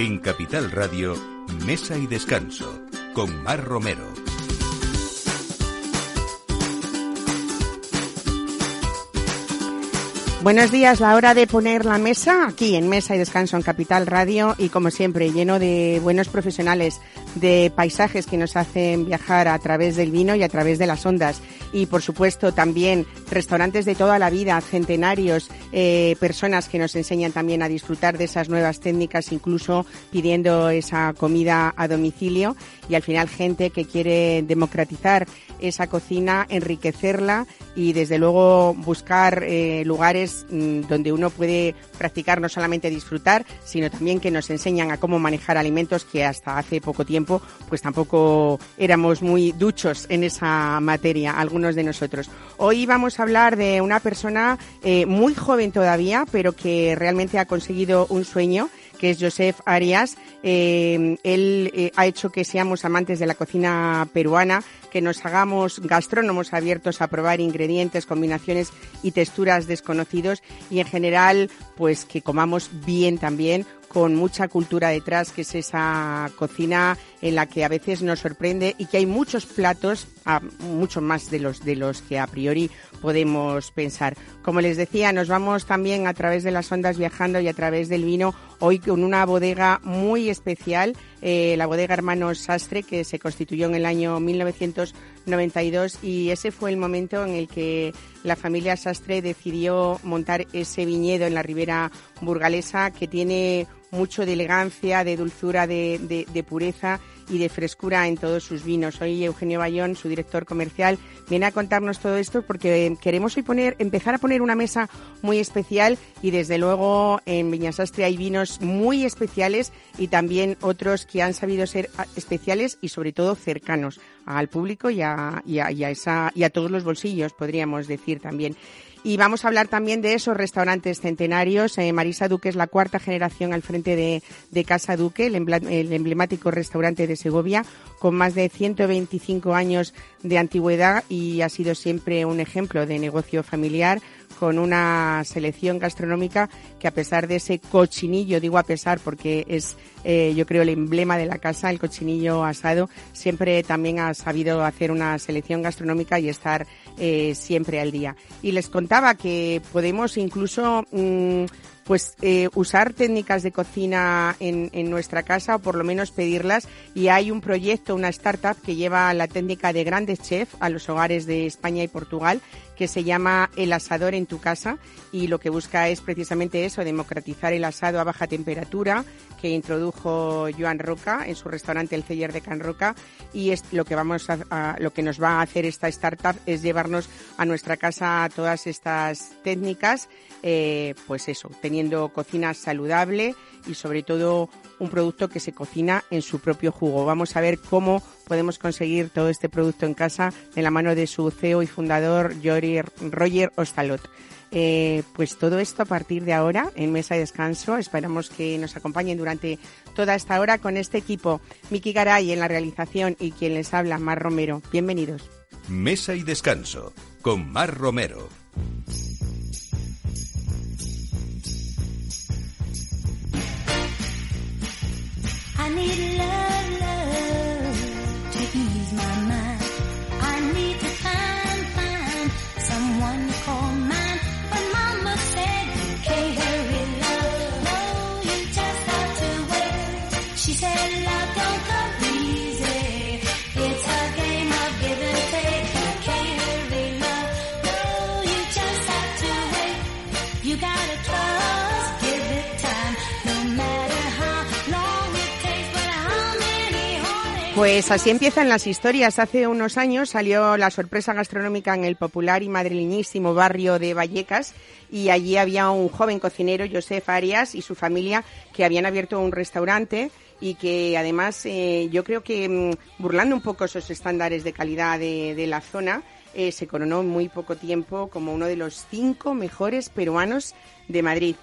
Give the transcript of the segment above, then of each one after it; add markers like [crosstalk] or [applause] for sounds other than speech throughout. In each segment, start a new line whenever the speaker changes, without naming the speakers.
En Capital Radio, Mesa y Descanso, con Mar Romero.
Buenos días, la hora de poner la mesa aquí en Mesa y Descanso en Capital Radio y como siempre lleno de buenos profesionales, de paisajes que nos hacen viajar a través del vino y a través de las ondas y por supuesto también restaurantes de toda la vida, centenarios, eh, personas que nos enseñan también a disfrutar de esas nuevas técnicas, incluso pidiendo esa comida a domicilio y al final gente que quiere democratizar esa cocina, enriquecerla y desde luego buscar eh, lugares mm, donde uno puede practicar no solamente disfrutar, sino también que nos enseñan a cómo manejar alimentos que hasta hace poco tiempo pues tampoco éramos muy duchos en esa materia, algunos de nosotros. Hoy vamos a hablar de una persona eh, muy joven todavía, pero que realmente ha conseguido un sueño que es Joseph Arias. Eh, él eh, ha hecho que seamos amantes de la cocina peruana, que nos hagamos gastrónomos abiertos a probar ingredientes, combinaciones y texturas desconocidos y en general, pues que comamos bien también con mucha cultura detrás, que es esa cocina en la que a veces nos sorprende y que hay muchos platos, mucho más de los de los que a priori podemos pensar. Como les decía, nos vamos también a través de las ondas viajando y a través del vino hoy con una bodega muy especial, eh, la bodega Hermanos Sastre, que se constituyó en el año 1992 y ese fue el momento en el que la familia Sastre decidió montar ese viñedo en la ribera burgalesa que tiene mucho de elegancia, de dulzura, de, de pureza y de frescura en todos sus vinos. Hoy Eugenio Bayón, su director comercial, viene a contarnos todo esto porque queremos hoy poner, empezar a poner una mesa muy especial y desde luego en Viñasastre hay vinos muy especiales y también otros que han sabido ser especiales y sobre todo cercanos al público y a, y a, esa, y a todos los bolsillos, podríamos decir también. Y vamos a hablar también de esos restaurantes centenarios. Eh, Marisa Duque es la cuarta generación al frente de, de Casa Duque, el, emblemático restaurante de Segovia, con más de 125 años de antigüedad y ha sido siempre un ejemplo de negocio familiar con una selección gastronómica que a pesar de ese cochinillo, digo a pesar porque es eh, yo creo el emblema de la casa, el cochinillo asado, siempre también ha sabido hacer una selección gastronómica y estar eh, siempre al día. Y les contaba que podemos incluso mm, pues eh, usar técnicas de cocina en, en, nuestra casa o por lo menos pedirlas y hay un proyecto, una startup que lleva la técnica de grandes chefs a los hogares de España y Portugal que se llama El asador en tu casa y lo que busca es precisamente eso, democratizar el asado a baja temperatura que introdujo Joan Roca en su restaurante El Celler de Can Roca y es lo que vamos a, lo que nos va a hacer esta startup es llevarnos a nuestra casa todas estas técnicas, eh, pues eso, teniendo cocina saludable y sobre todo un producto que se cocina en su propio jugo. Vamos a ver cómo podemos conseguir todo este producto en casa de la mano de su CEO y fundador Roger Ostalot. Eh, pues todo esto a partir de ahora en Mesa de Descanso. Esperamos que nos acompañen durante toda esta hora con este equipo. Miki Garay en la realización y quien les habla, Mar Romero. Bienvenidos.
Mesa y Descanso con Mar Romero. I need love,
Pues así empiezan las historias. Hace unos años salió la sorpresa gastronómica en el popular y madrileñísimo barrio de Vallecas y allí había un joven cocinero, Josef Arias, y su familia que habían abierto un restaurante y que además eh, yo creo que mm, burlando un poco esos estándares de calidad de, la zona, eh, se coronó en muy poco tiempo como uno de los cinco mejores peruanos de Madrid.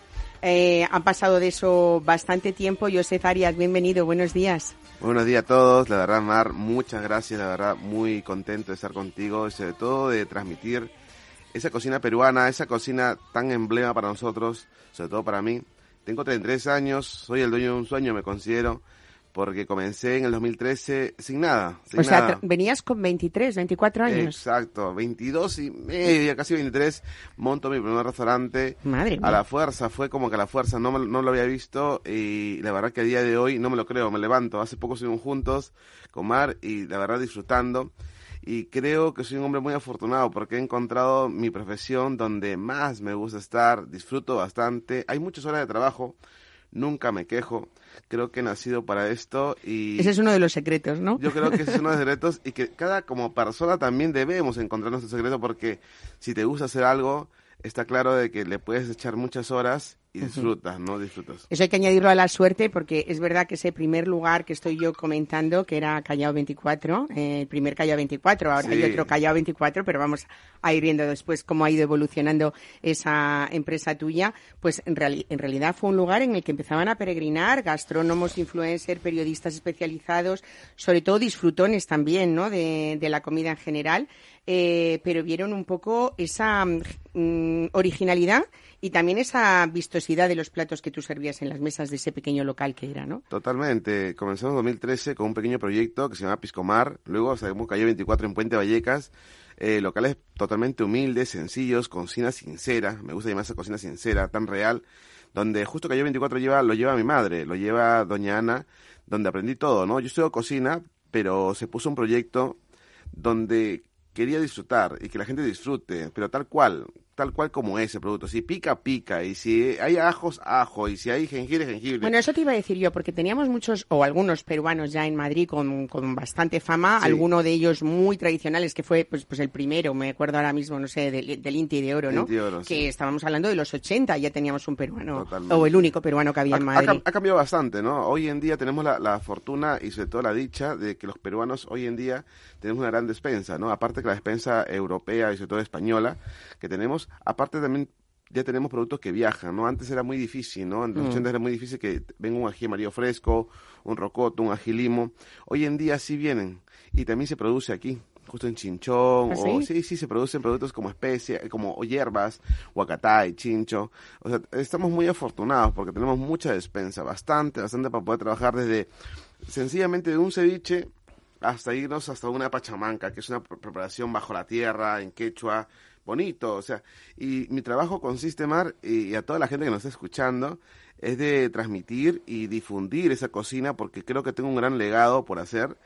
Eh, han pasado de eso bastante tiempo. Josef Arias, bienvenido, buenos días.
Buenos días a todos, la verdad Mar, muchas gracias, la verdad muy contento de estar contigo y sobre todo de transmitir esa cocina peruana, esa cocina tan emblema para nosotros, sobre todo para mí, Tengo 33 años, soy el dueño de un sueño, me considero, porque comencé en el 2013 sin nada. Sin
o sea,
nada.
venías con 23, 24 años.
Exacto, 22 y media, casi 23, monto mi primer restaurante.
Madre mía.
A la fuerza, fue como que a la fuerza, no, me- no lo había visto y la verdad que a día de hoy no me lo creo, me levanto. Hace poco estuvimos juntos con Mar y la verdad disfrutando. Y creo que soy un hombre muy afortunado porque he encontrado mi profesión donde más me gusta estar, disfruto bastante. Hay muchas horas de trabajo, nunca me quejo. Creo que he nacido para esto y...
Ese es uno de los secretos, ¿no?
Yo creo que ese es uno de los [laughs] secretos y que cada como persona también debemos encontrar nuestro secreto porque si te gusta hacer algo, está claro de que le puedes echar muchas horas y disfrutas, ¿no? Disfrutas.
Eso hay que añadirlo a la suerte porque es verdad que ese primer lugar que estoy yo comentando, que era Callao 24, eh, el primer Callao 24, ahora hay otro Callao 24, pero vamos a ir viendo después cómo ha ido evolucionando esa empresa tuya, pues en, reali- en realidad fue un lugar en el que empezaban a peregrinar gastrónomos, influencers, periodistas especializados, sobre todo disfrutones también, ¿no? De, de la comida en general, eh, pero vieron un poco esa mm, originalidad y también esa vistosidad de los platos que tú servías en las mesas de ese pequeño local que era, ¿no?
Totalmente. Comenzamos en 2013 con un pequeño proyecto que se llama Piscomar. Luego salimos Calle 24 en Puente Vallecas. Eh, locales totalmente humildes, sencillos, cocina sincera. Me gusta llamar esa cocina sincera, tan real. Donde justo Calle 24 lleva, lo lleva mi madre, lo lleva Doña Ana, donde aprendí todo, ¿no? Yo estudio cocina, pero se puso un proyecto donde quería disfrutar y que la gente disfrute, pero tal cual, tal cual como es el producto. Si pica, pica, y si hay ajos, ajo, y si hay jengibre, jengibre.
Bueno, eso te iba a decir yo, porque teníamos muchos, o algunos peruanos ya en Madrid con, con bastante fama,
Sí.
alguno de ellos muy tradicionales, que fue pues, pues el primero, me acuerdo ahora mismo, no sé, del, del Inti de Oro, ¿no?
Inti de Oro,
que
sí.
estábamos hablando de los 80, ya teníamos un peruano,
Totalmente.
o el único peruano que había
ha,
en Madrid.
ha cambiado bastante, ¿no? Hoy en día tenemos la, la fortuna y sobre todo la dicha de que los peruanos hoy en día tenemos una gran despensa, ¿no? Aparte que la despensa europea y sobre todo española que tenemos, aparte también ya tenemos productos que viajan, ¿no? Antes era muy difícil, ¿no? En los
Mm.
80 era muy difícil que venga un ají amarillo fresco, un rocoto, un ají limo. Hoy en día sí vienen y también se produce aquí. Justo en Chinchón,
¿Ah,
o
sí?
sí, sí, se producen productos como especia, como hierbas, huacatay, chincho. O sea, estamos muy afortunados porque tenemos mucha despensa, bastante, bastante para poder trabajar desde sencillamente de un ceviche hasta irnos hasta una pachamanca, que es una pre- preparación bajo la tierra, en quechua, bonito, o sea, y mi trabajo consiste, Mar, y a toda la gente que nos está escuchando, es de transmitir y difundir esa cocina porque creo que tengo un gran legado por hacer,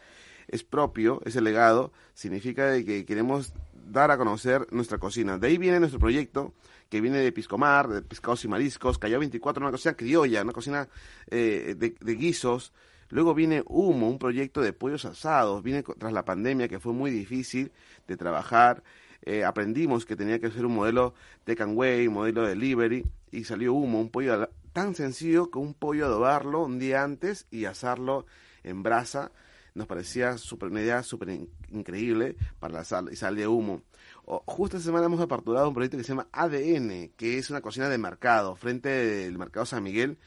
es propio ese legado, significa que queremos dar a conocer nuestra cocina. De ahí viene nuestro proyecto, que viene de Piscomar, de pescados y mariscos, Callao 24, una cocina criolla, una cocina eh, de guisos. Luego viene Humo, un proyecto de pollos asados. Viene co- tras la pandemia que fue muy difícil de trabajar. Eh, aprendimos que tenía que ser un modelo de Canway, modelo de delivery, y salió Humo, un pollo tan sencillo como un pollo adobarlo un día antes y asarlo en brasa. Nos parecía super, una idea súper in- increíble para la sal y sal de humo. O- justo esta semana hemos aperturado un proyecto que se llama ADN, que es una cocina de mercado, frente del mercado San Miguel,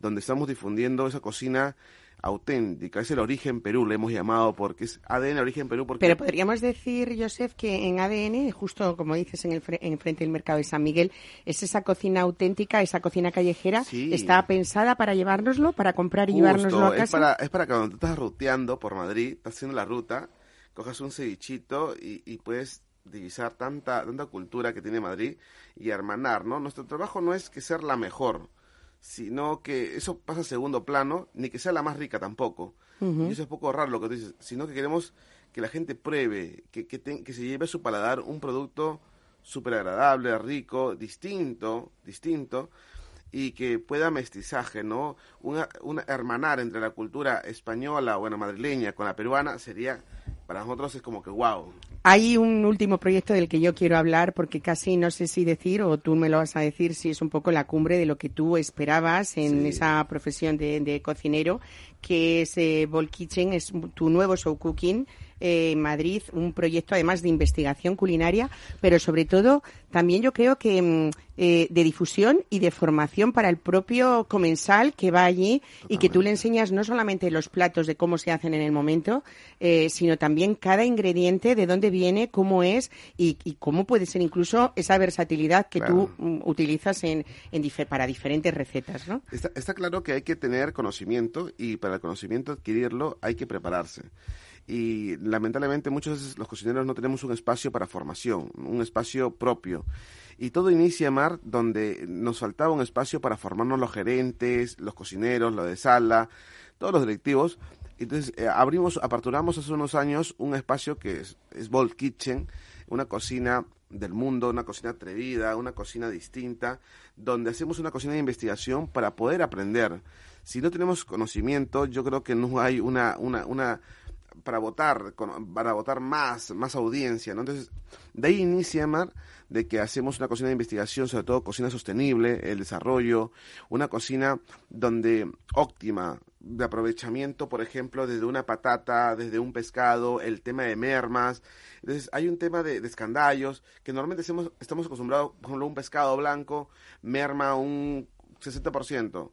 donde estamos difundiendo esa cocina auténtica. Es el origen Perú, le hemos llamado, porque es ADN origen Perú. Porque
Pero podríamos decir, Joseph, que en ADN, justo como dices en el fre- en frente del mercado de San Miguel, es esa cocina auténtica, esa cocina callejera,
Sí.
está pensada para llevárnoslo, para comprar y
Justo,
llevárnoslo a
es
casa.
para, es para que cuando tú estás ruteando por Madrid, estás haciendo la ruta, cojas un cevichito y, y puedes divisar tanta, tanta cultura que tiene Madrid y hermanar, ¿no? Nuestro trabajo no es que ser la mejor, sino que eso pasa a segundo plano, ni que sea la más rica tampoco. Y eso es poco raro lo que tú dices, sino que queremos que la gente pruebe, que, que, te- que se lleve a su paladar un producto súper agradable, rico, distinto, distinto, y que pueda mestizaje, ¿no? Una, una hermanar entre la cultura española, bueno, madrileña, con la peruana, sería, para nosotros es como que wow.
Hay un último proyecto del que yo quiero hablar porque casi no sé si decir o tú me lo vas a decir si es un poco la cumbre de lo que tú esperabas en
Sí.
esa profesión de, de cocinero, que es eh, Ball Kitchen, es tu nuevo show cooking eh, en Madrid un proyecto además de investigación culinaria, pero sobre todo también yo creo que mm, eh, de difusión y de formación para el propio comensal que va allí y que tú le enseñas no solamente los platos de cómo se hacen en el momento, eh, sino también cada ingrediente, de dónde viene, cómo es y, y cómo puede ser incluso esa versatilidad que tú mm, utilizas en, en para diferentes recetas, ¿no?
Está, está claro que hay que tener conocimiento y para el conocimiento adquirirlo hay que prepararse. Y lamentablemente muchas veces los cocineros no tenemos un espacio para formación, un espacio propio. Y todo inicia, Mar, donde nos faltaba un espacio para formarnos los gerentes, los cocineros, los de sala, todos los directivos. Entonces eh, abrimos, aperturamos hace unos años un espacio que es, es Bold Kitchen, una cocina del mundo, una cocina atrevida, una cocina distinta, donde hacemos una cocina de investigación para poder aprender. Si no tenemos conocimiento, yo creo que no hay una, una, una para votar, con- para votar más, más audiencia, ¿no? Entonces, de ahí inicia, Mar, de que hacemos una cocina de investigación, sobre todo cocina sostenible, el desarrollo, una cocina donde óptima, de aprovechamiento, por ejemplo, desde una patata, desde un pescado, el tema de mermas. Entonces, hay un tema de, de escandallos, que normalmente hacemos- estamos acostumbrados, por ejemplo, un pescado blanco, merma un 60%.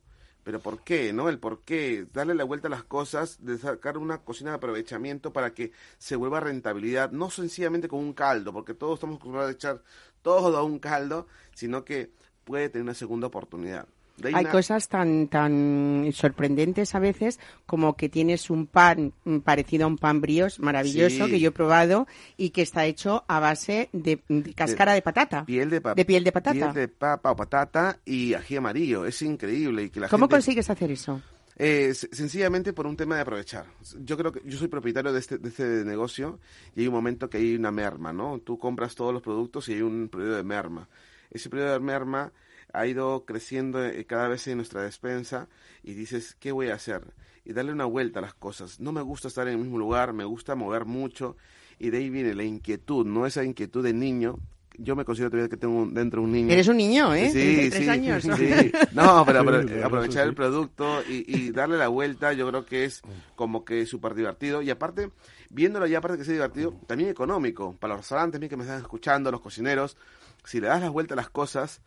Pero ¿por qué? ¿No? El por qué. Darle la vuelta a las cosas, de sacar una cocina de aprovechamiento para que se vuelva rentabilidad, no sencillamente con un caldo, porque todos estamos acostumbrados a echar todo a un caldo, sino que puede tener una segunda oportunidad.
Hay cosas tan tan sorprendentes a veces como que tienes un pan parecido a un pan brioche maravilloso
Sí.
que yo he probado y que está hecho a base de, de cáscara de, patata.
piel de,
piel de patata.
piel de papa o patata y ají amarillo. Es increíble. Y que la
¿Cómo
gente-
consigues hacer eso?
Eh, sencillamente por un tema de aprovechar. Yo creo que yo soy propietario de este, de este negocio y hay un momento que hay una merma, ¿no? Tú compras todos los productos y hay un periodo de merma. Ese periodo de merma ha ido creciendo eh, cada vez en nuestra despensa y dices, ¿qué voy a hacer? Y darle una vuelta a las cosas. No me gusta estar en el mismo lugar, me gusta mover mucho y de ahí viene la inquietud, no esa inquietud de niño. Yo me considero todavía que tengo un- dentro un niño.
Eres un niño, ¿eh?
Sí, sí,
años. ¿no?
sí. No, pero, aprovechar el producto y, y darle la vuelta, yo creo que es como que súper divertido. Y aparte, viéndolo ya, aparte que sea divertido, también económico. Para los restaurantes, mí que me están escuchando, los cocineros, si le das la vuelta a las cosas,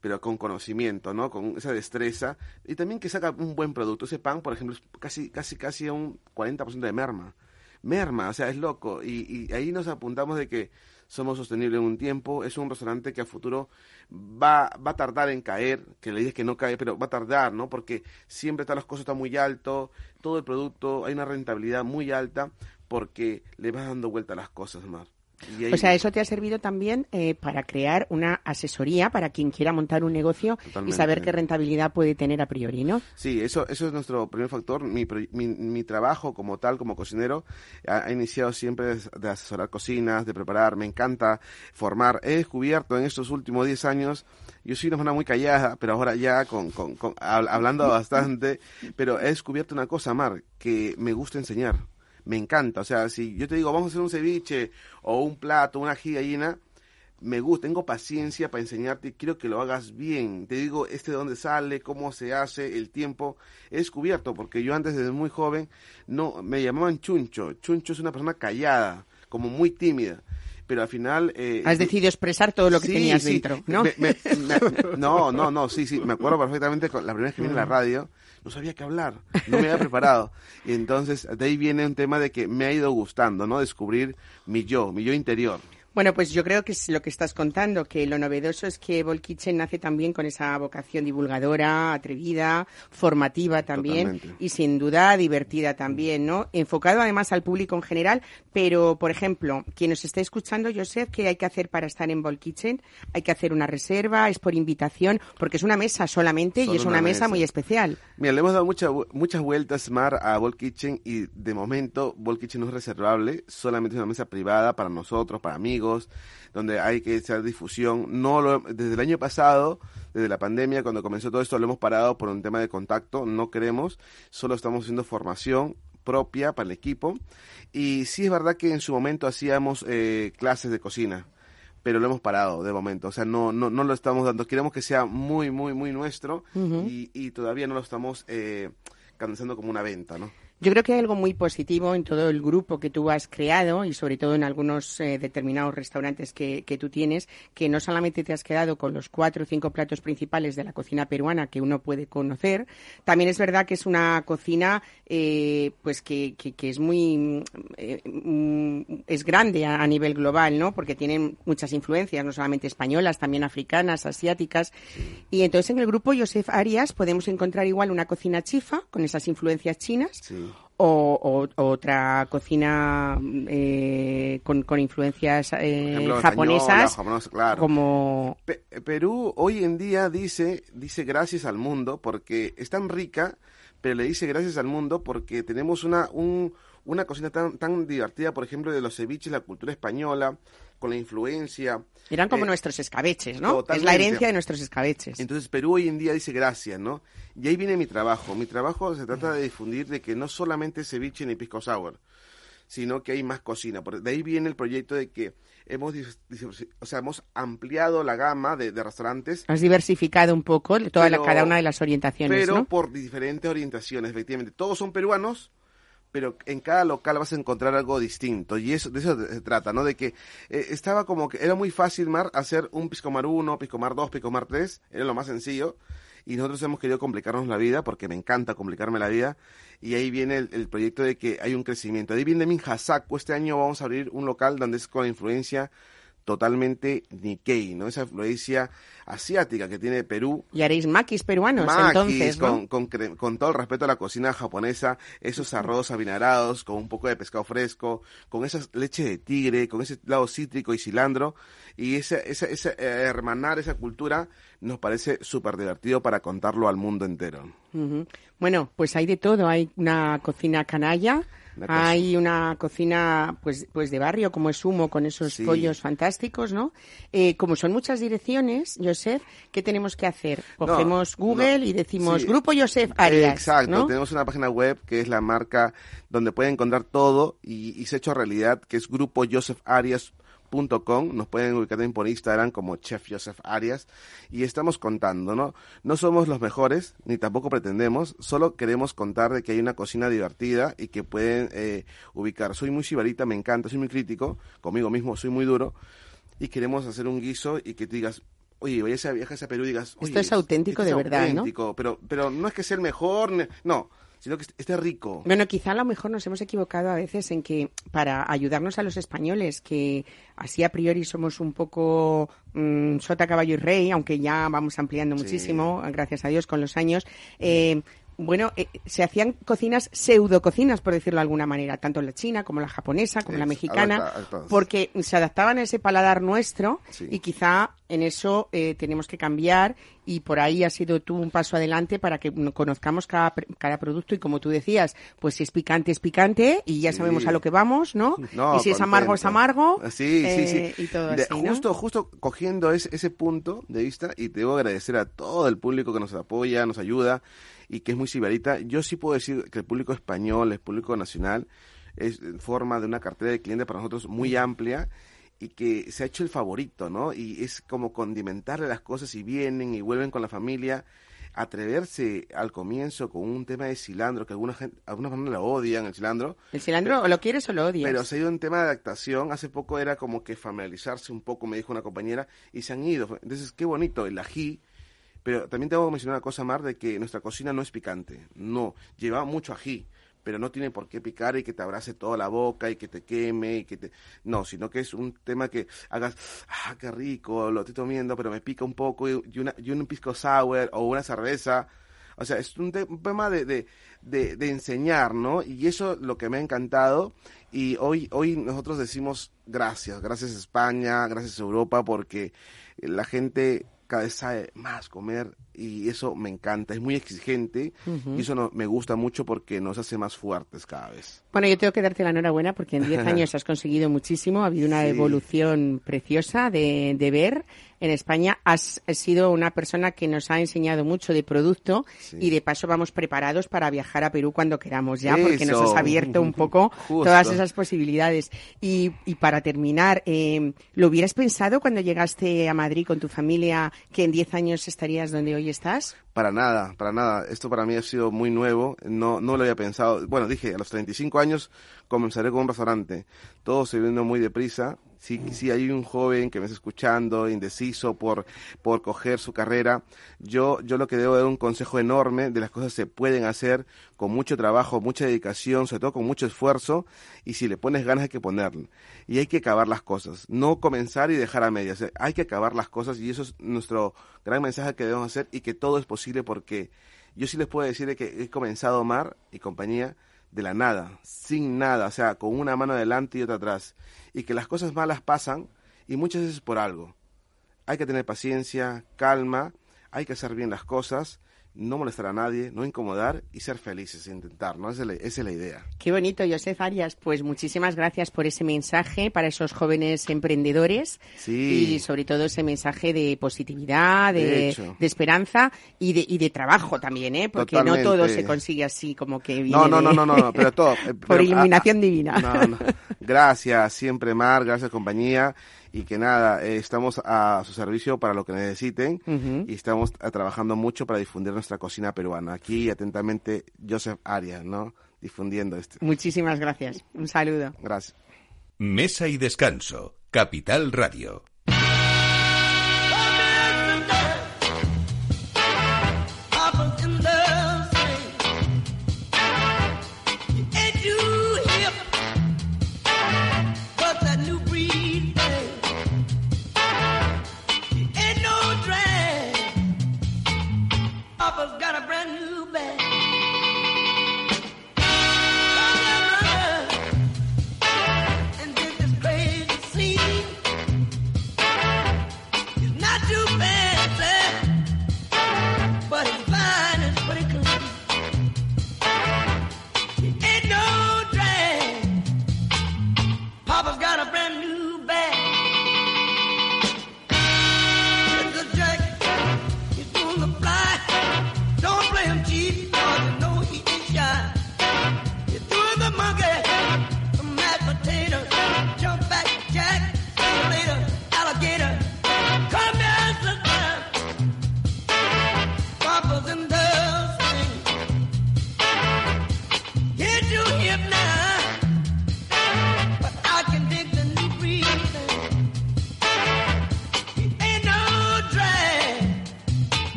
pero con conocimiento, ¿no? Con esa destreza. Y también que saca un buen producto. Ese pan, por ejemplo, es casi, casi, casi un 40% de merma. Merma, o sea, es loco. Y, y ahí nos apuntamos de que somos sostenibles en un tiempo. Es un restaurante que a futuro va, va a tardar en caer, que le dices que no cae, pero va a tardar, ¿no? Porque siempre están las cosas están muy alto, todo el producto, hay una rentabilidad muy alta porque le vas dando vuelta a las cosas más. Y ahí-
O sea, eso te ha servido también eh, para crear una asesoría para quien quiera montar un negocio y
Totalmente.
saber qué rentabilidad puede tener a priori, ¿no?
Sí, eso, eso es nuestro primer factor. Mi, mi, mi trabajo como tal, como cocinero, ha, ha iniciado siempre de, de asesorar cocinas, de preparar. Me encanta formar. He descubierto en estos últimos 10 años, yo soy una persona muy callada, pero ahora ya con, con, con- hab- hablando bastante, pero he descubierto una cosa, Mar, que me gusta enseñar. Me encanta. O sea, si yo te digo, vamos a hacer un ceviche o un plato, una gallina, me gusta, tengo paciencia para enseñarte y quiero que lo hagas bien. Te digo, este de dónde sale, cómo se hace, el tiempo. He descubierto, porque yo antes desde muy joven, no, me llamaban chuncho. Chuncho es una persona callada, como muy tímida. Pero al final... eh,
Has decidido expresar todo lo que
Sí,
tenías
sí.
dentro, ¿no?
Me- me- me- [laughs] no, no, no, sí, sí, me acuerdo perfectamente la primera vez que vine a la radio, no sabía qué hablar, no me había preparado. Y entonces de ahí viene un tema de que me ha ido gustando, ¿no? Descubrir mi yo, mi yo interior.
Bueno, pues yo creo que es lo que estás contando, que lo novedoso es que Ball Kitchen nace también con esa vocación divulgadora, atrevida, formativa también
Totalmente.
y sin duda divertida también, ¿no? Enfocado además al público en general, pero por ejemplo, quien nos esté escuchando, yo sé que hay que hacer para estar en Ball Kitchen, hay que hacer una reserva, es por invitación, porque es una mesa solamente y es una,
una
mesa,
mesa.
muy especial.
Mira, le hemos dado mucha muchas vueltas, Mar, a Ball Kitchen y de momento Ball Kitchen no es reservable, solamente es una mesa privada para nosotros, para amigos, donde hay que hacer difusión. No lo, desde el año pasado, desde la pandemia, cuando comenzó todo esto, lo hemos parado por un tema de contacto, no queremos, solo estamos haciendo formación propia para el equipo. Y sí es verdad que en su momento hacíamos eh, clases de cocina pero lo hemos parado de momento, o sea, no, no, no lo estamos dando, queremos que sea muy, muy, muy nuestro y, y todavía no lo estamos eh, canalizando como una venta, ¿no?
Yo creo que hay algo muy positivo en todo el grupo que tú has creado y sobre todo en algunos eh, determinados restaurantes que, que, tú tienes, que no solamente te has quedado con los cuatro o cinco platos principales de la cocina peruana que uno puede conocer, también es verdad que es una cocina eh, pues que, que, que, es muy eh, es grande a, a, nivel global, ¿no? Porque tienen muchas influencias, no solamente españolas, también africanas, asiáticas. Y entonces en el grupo Joseph Arias podemos encontrar igual una cocina chifa con esas influencias chinas.
Sí.
O, o, otra cocina eh, con, con, influencias eh,
ejemplo,
japonesas,
española, claro.
como
Pe Perú hoy en día dice dice gracias al mundo porque es tan rica, pero le dice gracias al mundo porque tenemos una un, una cocina tan tan divertida, por ejemplo, de los ceviches, la cultura española, con la influencia.
Eran como eh, nuestros escabeches, ¿no? Totalmente. Es la herencia de nuestros escabeches.
Entonces Perú hoy en día dice gracias, ¿no? Y ahí viene mi trabajo. Mi trabajo se trata de difundir de que no solamente ceviche ni pisco sour, sino que hay más cocina. De ahí viene el proyecto de que hemos, o sea, hemos ampliado la gama de, de restaurantes.
Has diversificado un poco toda
pero,
la, cada una de las orientaciones,
Pero
¿no?
por diferentes orientaciones, efectivamente. Todos son peruanos, pero en cada local vas a encontrar algo distinto y eso de eso se trata, ¿no? De que eh, estaba como que era muy fácil mar hacer un piscomar 1, piscomar 2, piscomar 3, era lo más sencillo y nosotros hemos querido complicarnos la vida porque me encanta complicarme la vida y ahí viene el, proyecto de que hay un crecimiento. Ahí viene Minhasaku, este año vamos a abrir un local donde es con influencia totalmente Nikkei, ¿no? Esa influencia asiática que tiene Perú.
Y haréis maquis peruanos,
maquis,
entonces,
¿no? con, con, con, todo el respeto a la cocina japonesa, esos arroz avinarados, con un poco de pescado fresco, con esa leche de tigre, con ese lado cítrico y cilantro, y ese, ese, ese eh, hermanar esa cultura nos parece súper divertido para contarlo al mundo entero.
Uh -huh. Bueno, pues hay de todo, hay una cocina canalla, hay una cocina pues pues de barrio como es humo con esos sí. pollos fantásticos, ¿no? Eh, como son muchas direcciones, Joseph, ¿qué tenemos que hacer? Cogemos
no,
Google
no.
y decimos
sí.
Grupo Joseph Arias.
Exacto,
¿no?
tenemos una página web que es la marca donde pueden encontrar todo y, y se ha hecho realidad, que es Grupo Joseph Arias Com, nos pueden ubicar también por Instagram como Chef Joseph Arias. Y estamos contando, ¿no? No somos los mejores, ni tampoco pretendemos, solo queremos contar de que hay una cocina divertida y que pueden eh, ubicar. Soy muy chivarita, me encanta, soy muy crítico, conmigo mismo soy muy duro. Y queremos hacer un guiso y que te digas, oye, vayas a viajes a Perú y digas,
esto es auténtico
esto
de verdad,
auténtico,
¿no?
Pero, pero no es que sea el mejor, no, sino que esté rico.
Bueno, quizá a lo mejor nos hemos equivocado a veces en que para ayudarnos a los españoles, que así a priori somos un poco mmm, sota, caballo y rey, aunque ya vamos ampliando sí. muchísimo, gracias a Dios, con los años, eh, bueno, eh, se hacían cocinas, pseudo cocinas, por decirlo de alguna manera, tanto la china como la japonesa, como es, la mexicana, porque se adaptaban a ese paladar nuestro sí. y quizá en eso eh, tenemos que cambiar y por ahí ha sido tú un paso adelante para que conozcamos cada, cada producto y como tú decías, pues si es picante es picante y ya sí. sabemos a lo que vamos, ¿no? [laughs]
no
y si es amargo es amargo.
Sí, eh, sí, sí.
Y todo
de,
así,
justo,
¿no?
justo cogiendo ese, ese punto de vista y te debo agradecer a todo el público que nos apoya, nos ayuda y que es muy sibarita. Yo sí puedo decir que el público español, el público nacional, es forma de una cartera de clientes para nosotros muy amplia y que se ha hecho el favorito, ¿no? Y es como condimentarle las cosas y vienen y vuelven con la familia. Atreverse al comienzo con un tema de cilantro, que alguna gente, algunas personas lo odian, el cilantro.
¿El cilantro pero, o lo quieres o lo odias?
Pero se ha ido un tema de adaptación. Hace poco era como que familiarizarse un poco, me dijo una compañera, y se han ido. Entonces, qué bonito, el ají, pero también tengo que mencionar una cosa, Mar, de que nuestra cocina no es picante. No, lleva mucho ají, pero no tiene por qué picar y que te abrace toda la boca y que te queme y que te... No, sino que es un tema que hagas, ah, qué rico, lo estoy tomando, pero me pica un poco y, una, y un pisco sour o una cerveza. O sea, es un, te un tema de, de, de, de, enseñar, ¿no? Y eso es lo que me ha encantado. Y hoy, hoy nosotros decimos gracias, gracias España, gracias Europa, porque la gente cada vez sabe más comer y eso me encanta, es muy exigente uh -huh. y eso no, me gusta mucho porque nos hace más fuertes cada vez.
Bueno, yo tengo que darte la enhorabuena porque en 10 [laughs] años has conseguido muchísimo, ha habido una sí. evolución preciosa de, de ver en España. Has sido una persona que nos ha enseñado mucho de producto y de paso vamos preparados para viajar a Perú cuando queramos ya, porque nos has abierto un poco [laughs] todas esas posibilidades. Y, y para terminar, eh, ¿lo hubieras pensado cuando llegaste a Madrid con tu familia que en 10 años estarías donde hoy estás?
Para nada, para nada. Esto para mí ha sido muy nuevo. No, no lo había pensado. Bueno, dije, a los 35 años comenzaré con un restaurante. Todo se muy deprisa. Si, si hay un joven que me está escuchando, indeciso por, por coger su carrera, yo, yo lo que debo dar un consejo enorme de las cosas se pueden hacer con mucho trabajo, mucha dedicación, sobre todo con mucho esfuerzo, y si le pones ganas hay que ponerle. Y hay que acabar las cosas, no comenzar y dejar a medias. Hay que acabar las cosas y eso es nuestro gran mensaje que debemos hacer y que todo es posible porque yo sí les puedo decir que he comenzado Mar y compañía de la nada, sin nada, o sea, con una mano adelante y otra atrás, y que las cosas malas pasan y muchas veces por algo. Hay que tener paciencia, calma, hay que hacer bien las cosas no molestar a nadie, no incomodar y ser felices, intentar, ¿no? Esa es, la, idea.
Qué bonito, Josef Arias. Pues muchísimas gracias por ese mensaje para esos jóvenes emprendedores y sobre todo ese mensaje de positividad, de, esperanza y de, y de trabajo también, ¿eh? Porque no todo se consigue así como que viene
No, no, no, no, no, pero todo. [laughs]
Eh, por iluminación divina.
Gracias, siempre Mar, gracias compañía y que nada, eh, estamos a su servicio para lo que necesiten y estamos trabajando mucho para difundir nuestra cocina peruana. Aquí atentamente Joseph Arias, ¿no? Difundiendo esto.
Muchísimas gracias. Un saludo.
Gracias.
Mesa y descanso. Capital Radio.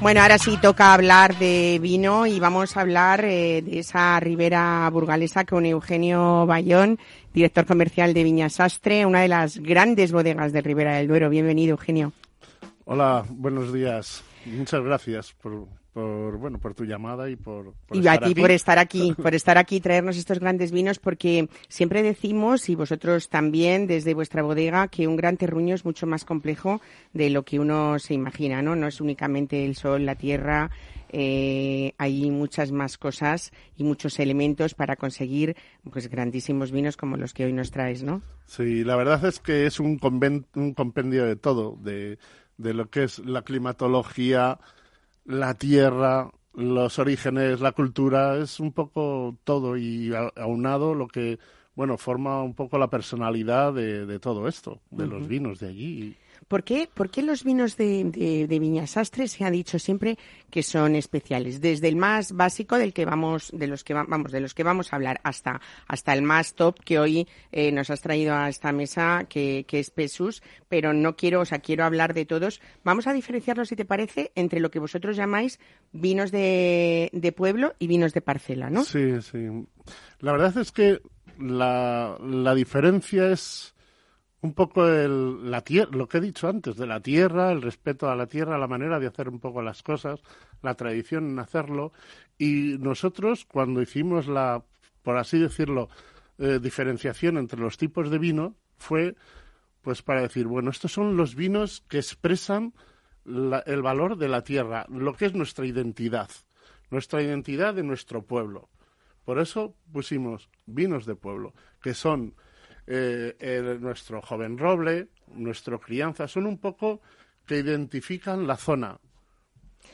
Bueno, ahora sí toca hablar de vino y vamos a hablar eh, de esa ribera burgalesa con Eugenio Bayón, director comercial de Viña Sastre, una de las grandes bodegas de Ribera del Duero. Bienvenido, Eugenio.
Hola, buenos días. Muchas gracias por, por bueno por tu llamada y por,
y a ti por estar aquí [laughs] por estar aquí y traernos estos grandes vinos porque siempre decimos y vosotros también desde vuestra bodega que un gran terruño es mucho más complejo de lo que uno se imagina no no es únicamente el sol la tierra eh, hay muchas más cosas y muchos elementos para conseguir pues grandísimos vinos como los que hoy nos traes no
sí la verdad es que es un, un compendio de todo de de lo que es la climatología la tierra, los orígenes, la cultura, es un poco todo y aunado lo que, bueno, forma un poco la personalidad de, de todo esto, de los vinos de allí.
¿Por qué, ¿Por qué los vinos de, de, de se ha dicho siempre que son especiales? Desde el más básico del que vamos, de los que vamos, de los que vamos a hablar, hasta, hasta el más top que hoy eh, nos has traído a esta mesa, que, es Pesus, pero no quiero, o sea, quiero hablar de todos. Vamos a diferenciarlos, si te parece, entre lo que vosotros llamáis vinos de, de pueblo y vinos de parcela, ¿no?
Sí, sí. La verdad es que la, la diferencia es un poco el, la tierra, lo que he dicho antes, de la tierra, el respeto a la tierra, la manera de hacer un poco las cosas, la tradición en hacerlo. Y nosotros, cuando hicimos la, por así decirlo, eh, diferenciación entre los tipos de vino, fue pues para decir, bueno, estos son los vinos que expresan la- el valor de la tierra, lo que es nuestra identidad, nuestra identidad de nuestro pueblo. Por eso pusimos vinos de pueblo, que son eh, nuestro joven roble, nuestro crianza, son un poco que identifican la zona.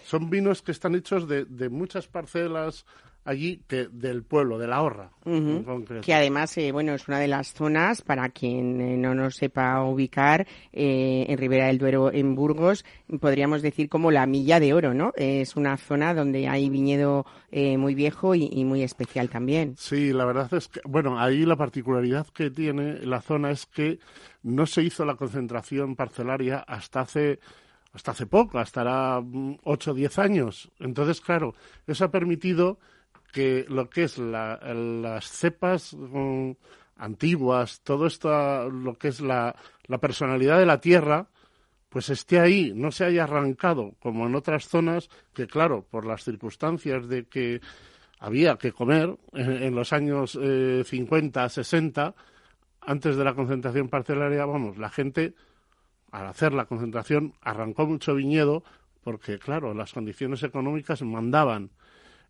Son vinos que están hechos de, de muchas parcelas allí que del pueblo, de la horra.
Que además, eh, bueno, es una de las zonas, para quien eh, no nos sepa ubicar, eh, en Ribera del Duero, en Burgos, podríamos decir como la milla de oro, ¿no? Es una zona donde hay viñedo eh, muy viejo y, y muy especial también.
Sí, la verdad es que, bueno, ahí la particularidad que tiene la zona es que no se hizo la concentración parcelaria hasta hace hasta hace poco, hasta hará 8 o 10 años. Entonces, claro, eso ha permitido que lo que es la- las cepas mm, antiguas, todo esto, lo que es la, la personalidad de la tierra, pues esté ahí, no se haya arrancado como en otras zonas que, claro, por las circunstancias de que había que comer en, los años eh, 50, 60, antes de la concentración parcelaria, vamos, la gente al hacer la concentración arrancó mucho viñedo porque, claro, las condiciones económicas mandaban.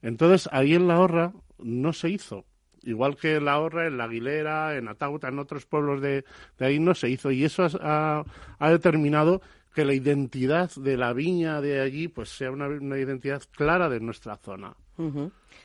Entonces, ahí en la Horra no se hizo. Igual que en la Horra, en la Aguilera, en Atauta, en otros pueblos de, de ahí no se hizo. Y eso ha, ha determinado que la identidad de la viña de allí pues sea una, una identidad clara de nuestra zona.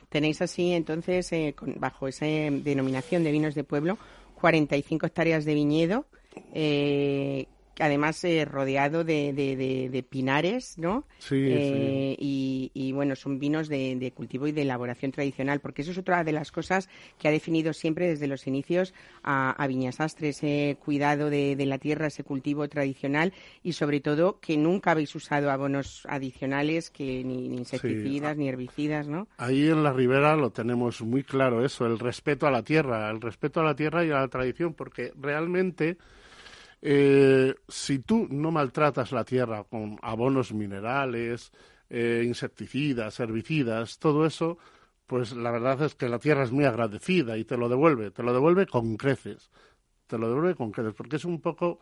Tenéis así, entonces, eh, con- bajo esa eh, denominación de vinos de pueblo, 45 hectáreas de viñedo, eh, además eh, rodeado de, de- de- de pinares, ¿no?
Sí,
Eh, Y, y, bueno, son vinos de, de cultivo y de elaboración tradicional, porque eso es otra de las cosas que ha definido siempre desde los inicios a, a Viñasastre, ese cuidado de, de la tierra, ese cultivo tradicional y sobre todo que nunca habéis usado abonos adicionales, que ni, ni insecticidas ni herbicidas, ¿no?
Ahí en la ribera lo tenemos muy claro eso, el respeto a la tierra, el respeto a la tierra y a la tradición, porque realmente eh, si tú no maltratas la tierra con abonos minerales, eh, insecticidas, herbicidas, todo eso, pues la verdad es que la tierra es muy agradecida y te lo devuelve, te lo devuelve con creces, te lo devuelve con creces, porque es un poco,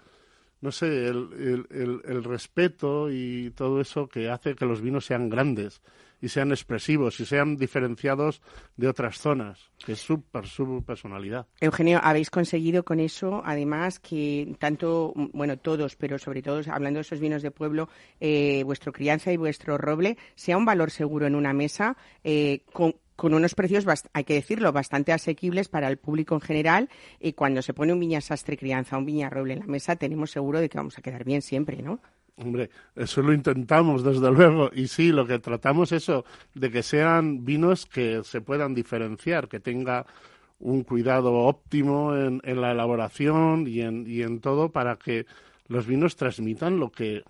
no sé, el, el- el- el respeto y todo eso que hace que los vinos sean grandes y sean expresivos y sean diferenciados de otras zonas, que es su, su personalidad.
Eugenio, habéis conseguido con eso, además, que tanto, bueno, todos, pero sobre todo hablando de esos vinos de pueblo, eh, vuestro crianza y vuestro roble sea un valor seguro en una mesa, eh, con, unos precios, hay que decirlo, bastante asequibles para el público en general. Y cuando se pone un viña sastre crianza, un viña roble en la mesa, tenemos seguro de que vamos a quedar bien siempre, ¿no?
Hombre, eso lo intentamos, desde luego. Y sí, lo que tratamos es eso, de que sean vinos que se puedan diferenciar, que tenga un cuidado óptimo en, en la elaboración y en, y en todo para que los vinos transmitan lo que,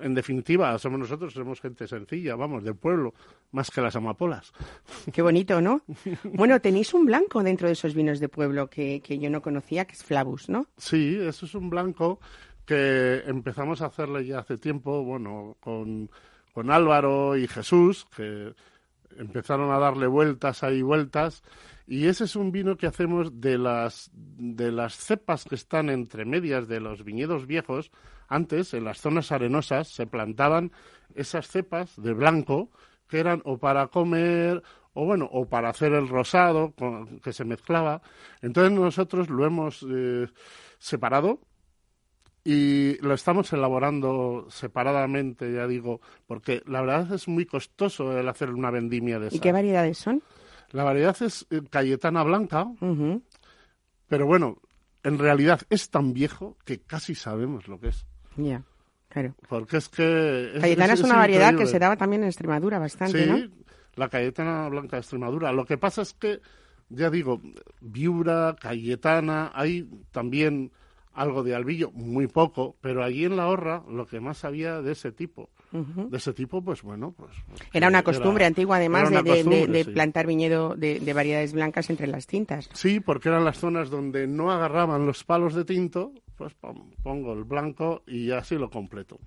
en definitiva, somos nosotros, somos gente sencilla, vamos, del pueblo, más que las amapolas. [laughs]
Qué bonito, ¿no? Bueno, tenéis un blanco dentro de esos vinos de pueblo que, que yo no conocía, que es Flavus, ¿no?
Sí, eso es un blanco que empezamos a hacerle ya hace tiempo, bueno, con, con Álvaro y Jesús, que empezaron a darle vueltas ahí vueltas, y ese es un vino que hacemos de las, de las cepas que están entre medias de los viñedos viejos. Antes, en las zonas arenosas, se plantaban esas cepas de blanco que eran o para comer o bueno, o para hacer el rosado que se mezclaba. Entonces nosotros lo hemos eh, separado y lo estamos elaborando separadamente, ya digo, porque la verdad es muy costoso el hacer una vendimia de
¿Y
esa.
qué variedades son?
La variedad es eh, Cayetana Blanca, pero bueno, en realidad es tan viejo que casi sabemos lo que es.
Ya, claro.
Porque es que... Es,
Cayetana es,
es
una variedad que se daba también en Extremadura bastante,
sí,
¿no?
la Cayetana Blanca de Extremadura. Lo que pasa es que, ya digo, Viura, Cayetana, hay también algo de albillo, muy poco, pero allí en la horra lo que más había de ese tipo. de ese tipo, pues bueno, pues... pues
Era una costumbre
era-
antigua, además, de, de- de- plantar viñedo de, de variedades blancas entre las tintas.
Sí, porque eran las zonas donde no agarraban los palos de tinto, pues pon- pongo el blanco y así lo completo.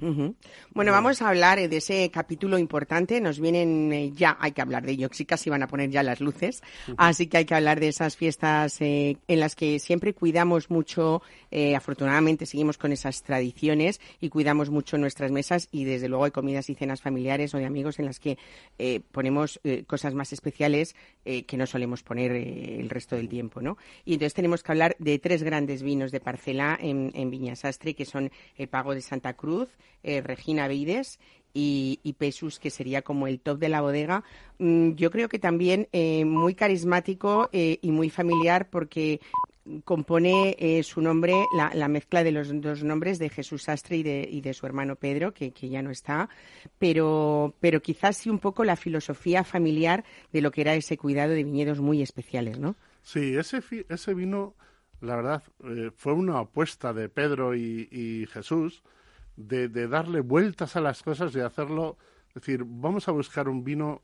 Bueno, vamos a hablar eh, de ese capítulo importante. Nos vienen eh, ya, hay que hablar de ello, sí casi van a poner ya las luces. Así que hay que hablar de esas fiestas eh, en las que siempre cuidamos mucho, eh, afortunadamente seguimos con esas tradiciones y cuidamos mucho nuestras mesas y desde luego hay comidas y cenas familiares o de amigos en las que eh, ponemos cosas más especiales que no solemos poner el resto del tiempo, ¿no? Y entonces tenemos que hablar de tres grandes vinos de parcela en, en Viña Sastre, que son el Pago de Santa Cruz, eh, Regina Vides y, y Pesus, que sería como el top de la bodega. Mm, yo creo que también eh, muy carismático eh, y muy familiar porque compone eh, su nombre la, la mezcla de los dos nombres de Jesús Sastre y de, y de su hermano Pedro, que, que ya no está, pero, pero quizás sí un poco la filosofía familiar de lo que era ese cuidado de viñedos muy especiales, ¿no?
Sí, ese, ese vino, la verdad, eh, fue una apuesta de Pedro y, Jesús de, de darle vueltas a las cosas y hacerlo, es decir, vamos a buscar un vino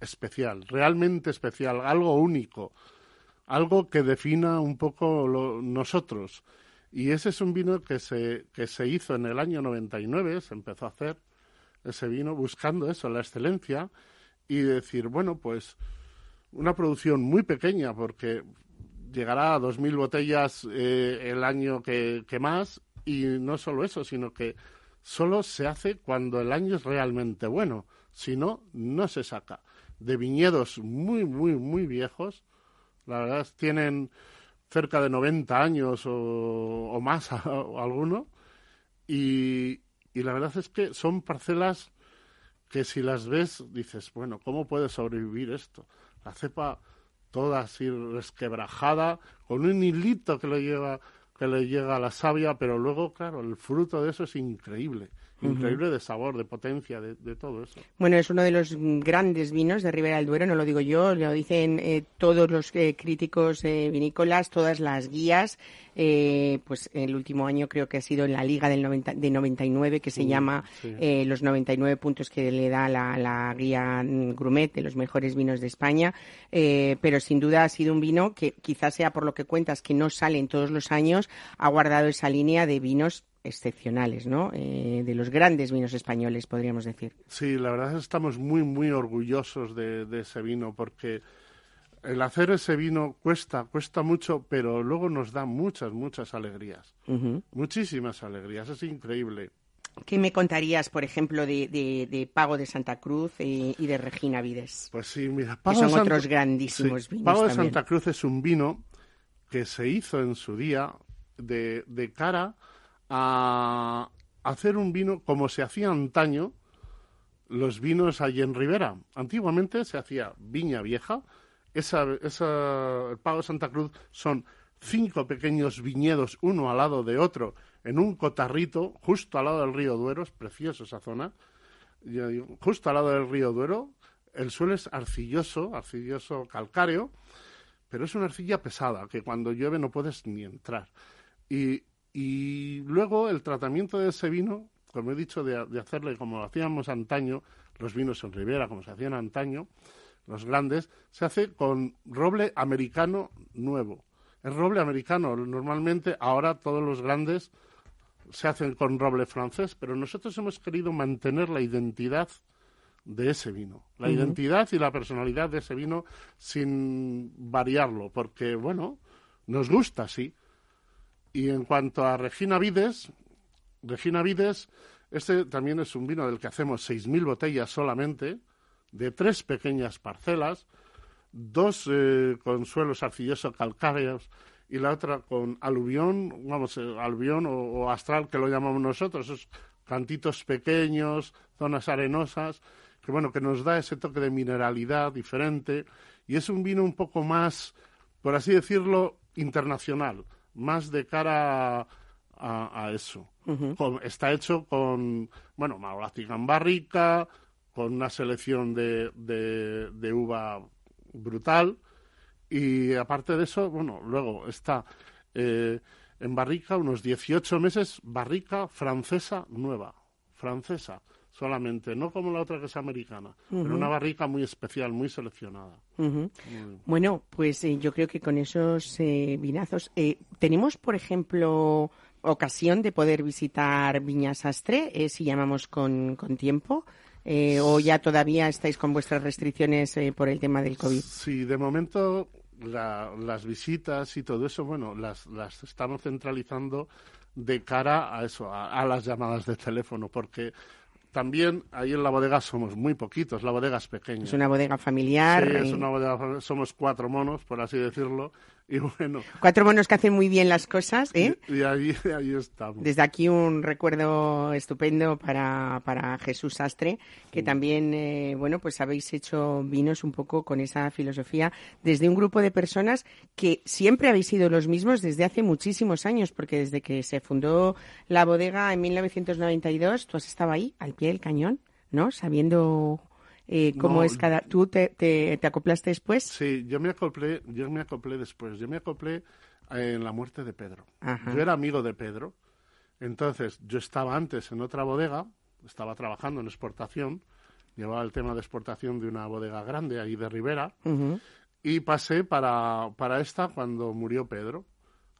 especial, realmente especial, algo único, algo que defina un poco lo- nosotros. Y ese es un vino que se, que se hizo en el año 99, se empezó a hacer ese vino buscando eso, la excelencia, y decir, bueno, pues una producción muy pequeña porque llegará a 2.000 botellas eh, el año que, más y no solo eso, sino que solo se hace cuando el año es realmente bueno, si no, no se saca. De viñedos muy, muy, muy viejos, la verdad tienen cerca de 90 años o, o más [laughs] o alguno, y, y la verdad es que son parcelas que si las ves dices, bueno, ¿cómo puede sobrevivir esto? La cepa toda así resquebrajada, con un hilito que le lleva que le llega a la savia, pero luego, claro, el fruto de eso es increíble, increíble de sabor, de potencia, de, de todo eso.
Bueno, es uno de los mm, grandes vinos de Ribera del Duero, no lo digo yo, lo dicen eh, todos los eh, críticos eh, vinícolas, todas las guías. eh, pues el último año creo que ha sido en la Liga del 90 de 99, que se llama
sí.
eh, los 99 puntos que le da la, la guía mm, Grumet de los mejores vinos de España. Eh, pero sin duda ha sido un vino que quizás sea por lo que cuentas que no salen todos los años, ha guardado esa línea de vinos excepcionales, ¿no? Eh, de los grandes vinos españoles, podríamos decir.
Sí, la verdad es que estamos muy, muy orgullosos de, de ese vino porque el hacer ese vino cuesta, cuesta mucho, pero luego nos da muchas, muchas alegrías. Muchísimas alegrías, es increíble.
¿Qué me contarías, por ejemplo, de, de- de Pago de Santa Cruz y de Regina Vides?
Pues sí, mira,
Que
Pago
son
de Santa-
otros grandísimos
Sí,
vinos
Pago de. Santa Cruz es un vino que se hizo en su día de, de cara a hacer un vino como se hacía antaño los vinos allí en Ribera. Antiguamente se hacía viña vieja. Esa, el Pago Santa Cruz son cinco pequeños viñedos, uno al lado de otro, en un cotarrito, justo al lado del río Duero. Es precioso esa zona. Justo al lado del río Duero. El suelo es arcilloso, arcilloso calcáreo, pero es una arcilla pesada, que cuando llueve no puedes ni entrar. Y, y luego el tratamiento de ese vino, como he dicho, de, de hacerle como lo hacíamos antaño, los vinos en Ribera, como se hacían antaño, los grandes, se hace con roble americano nuevo. Es roble americano. Normalmente ahora todos los grandes se hacen con roble francés, pero nosotros hemos querido mantener la identidad de ese vino, la identidad y la personalidad de ese vino sin variarlo, porque bueno, nos gusta, sí. Y en cuanto a Regina Vides, Regina Vides, este también es un vino del que hacemos 6.000 botellas solamente, de tres pequeñas parcelas, dos eh, con suelos arcillosos calcáreos y la otra con aluvión, vamos, eh, aluvión o, o astral que lo llamamos nosotros, esos cantitos pequeños, zonas arenosas, que bueno, que nos da ese toque de mineralidad diferente. Y es un vino un poco más, por así decirlo, internacional, más de cara a, a- a eso. Con- está hecho con, bueno, Mauratiga en barrica, con una selección de, de, de uva brutal y aparte de eso, bueno, luego está eh, en barrica unos 18 meses, barrica francesa nueva, francesa. solamente, no como la otra que es americana, pero una barrica muy especial, muy seleccionada.
Ujú. Bueno, pues eh, yo creo que con esos eh, vinazos eh, tenemos, por ejemplo, ocasión de poder visitar Viña Sastre, eh, si llamamos con, con tiempo, o ya todavía estáis con vuestras restricciones por el tema del COVID.
Sí, de momento la- las visitas y todo eso, bueno, las, las estamos centralizando de cara a eso, a, a las llamadas de teléfono, porque también ahí en la bodega somos muy poquitos, la bodega es pequeña.
Es una bodega familiar.
Sí, es una bodega, somos cuatro monos, por así decirlo, [laughs] y bueno,
Cuatro monos que hacen muy bien las cosas, ¿eh?
y, y ahí, [laughs] ahí estamos.
Desde aquí un recuerdo estupendo para, para Jesús Sastre, que también, eh, bueno, pues habéis hecho vinos un poco con esa filosofía desde un grupo de personas que siempre habéis sido los mismos desde hace muchísimos años, porque desde que se fundó la bodega en 1992, tú has estado ahí, al pie del cañón, ¿no? Sabiendo eh, cómo
No,
es cada... ¿Tú te, te, te acoplaste después?
Sí, yo me acoplé, yo me acoplé después, yo me acoplé eh, en la muerte de Pedro.
Ajá.
Yo era amigo de Pedro, entonces yo estaba antes en otra bodega, estaba trabajando en exportación, llevaba el tema de exportación de una bodega grande ahí de Rivera, y pasé para, para esta cuando murió Pedro.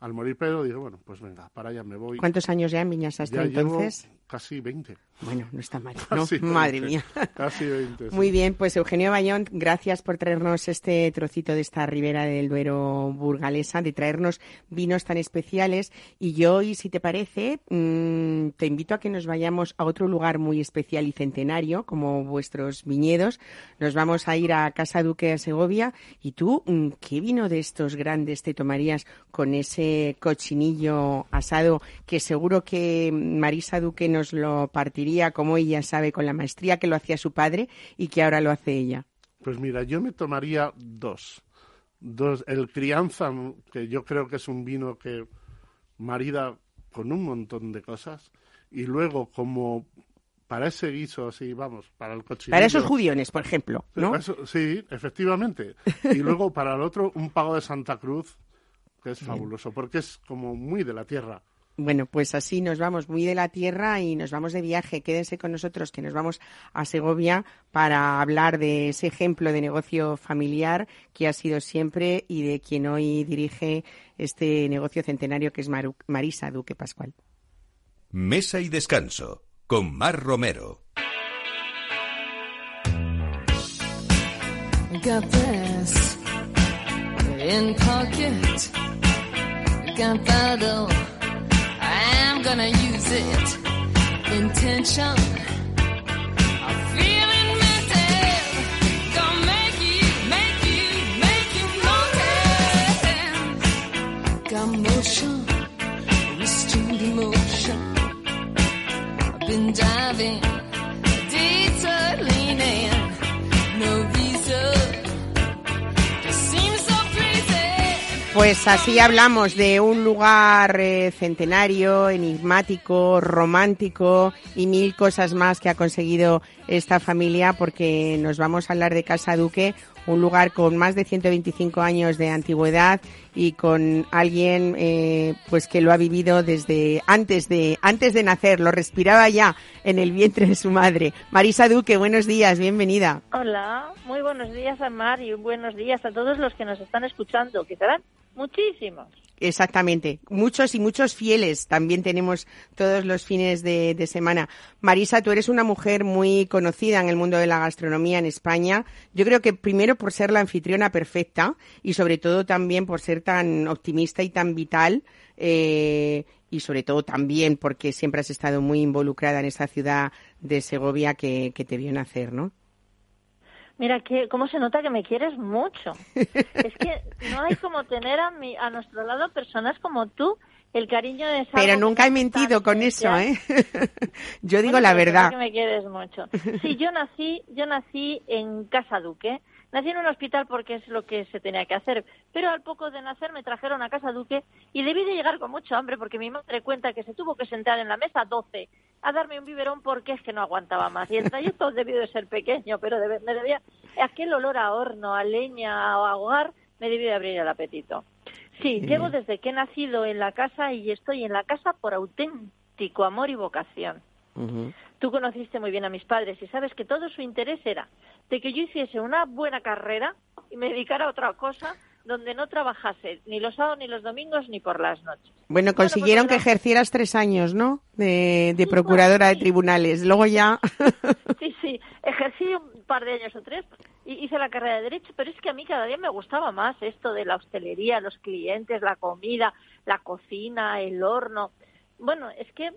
Al morir Pedro dije, bueno, pues venga, para allá me voy.
¿Cuántos años ya en Viña Sastre
Ya llevo
entonces?
Casi 20.
Bueno, no está mal, ¿no? [laughs]
Casi
Madre
20,
mía.
Casi 20. sí.
Muy bien, pues Eugenio Bayón, gracias por traernos este trocito de esta ribera del Duero burgalesa, de traernos vinos tan especiales. Y yo hoy, si te parece, mm, te invito a que nos vayamos a otro lugar muy especial y centenario, como vuestros viñedos. Nos vamos a ir a Casa Duque a Segovia. Y tú, mm, ¿qué vino de estos grandes te tomarías con ese cochinillo asado que seguro que Marisa Duque nos lo partiría como ella sabe con la maestría que lo hacía su padre y que ahora lo hace ella?
Pues mira, yo me tomaría dos. Dos, el crianza, que yo creo que es un vino que marida con un montón de cosas. Y luego, como para ese guiso, así, vamos, para el cochinillo.
Para esos judiones, por ejemplo, ¿no?
Eso- sí, efectivamente. Y luego, para el otro, un pago de Santa Cruz, que es [laughs] fabuloso, porque es como muy de la tierra.
Bueno, pues así nos vamos muy de la tierra y nos vamos de viaje. Quédense con nosotros que nos vamos a Segovia para hablar de ese ejemplo de negocio familiar que ha sido siempre y de quien hoy dirige este negocio centenario que es Maru- Marisa Duque Pascual.
Mesa y descanso con Mar Romero.
Got this in pocket. Gunpowder. Gonna use it. Intention. I'm feeling mental. Gonna make you, make you, make you notice. Got motion. Restrained emotion. I've been diving.
Pues así hablamos de un lugar eh, centenario, enigmático, romántico y mil cosas más que ha conseguido esta familia porque nos vamos a hablar de Casa Duque, un lugar con más de 125 años de antigüedad y con alguien eh, pues que lo ha vivido desde antes de antes de nacer, lo respiraba ya en el vientre de su madre. Marisa Duque, buenos días, bienvenida.
Hola, muy buenos días a Mar y buenos días a todos los que nos están escuchando, que serán muchísimos.
Exactamente. Muchos y muchos fieles también tenemos todos los fines de, semana. Marisa, tú eres una mujer muy conocida en el mundo de la gastronomía en España. Yo creo que primero por ser la anfitriona perfecta y sobre todo también por ser tan optimista y tan vital. eh, y sobre todo también porque siempre has estado muy involucrada en esa ciudad de Segovia que te vio nacer, ¿no?
Mira, que, cómo se nota que me quieres mucho. [laughs] es que no hay como tener a, mi, a nuestro lado personas como tú, el cariño de esa
Pero nunca he mentido con eso. ¿eh? [laughs] Yo digo
Bueno,
la verdad.
que me quieres mucho. Sí, yo nací, yo nací en Casa Duque. Nací en un hospital porque es lo que se tenía que hacer. Pero al poco de nacer me trajeron a Casa Duque y debí de llegar con mucho hambre porque mi madre cuenta que se tuvo que sentar en la mesa 12 a darme un biberón porque es que no aguantaba más. Y el trayecto debió de ser pequeño, pero debe- me debía, aquel olor a horno, a leña o a hogar me debió de abrir el apetito. Sí, llevo desde que he nacido en la casa y estoy en la casa por auténtico amor y vocación.
Ujú.
Tú conociste muy bien a mis padres y sabes que todo su interés era de que yo hiciese una buena carrera y me dedicara a otra cosa donde no trabajase ni los sábados, ni los domingos, ni por las noches.
Bueno, consiguieron
pues
que ejercieras tres años, ¿no? De, de procuradora de tribunales. Luego ya.
Sí, sí, ejercí un par de años o tres y hice la carrera de Derecho, pero es que a mí cada día me gustaba más esto de la hostelería, los clientes, la comida, la cocina, el horno. Bueno, es que,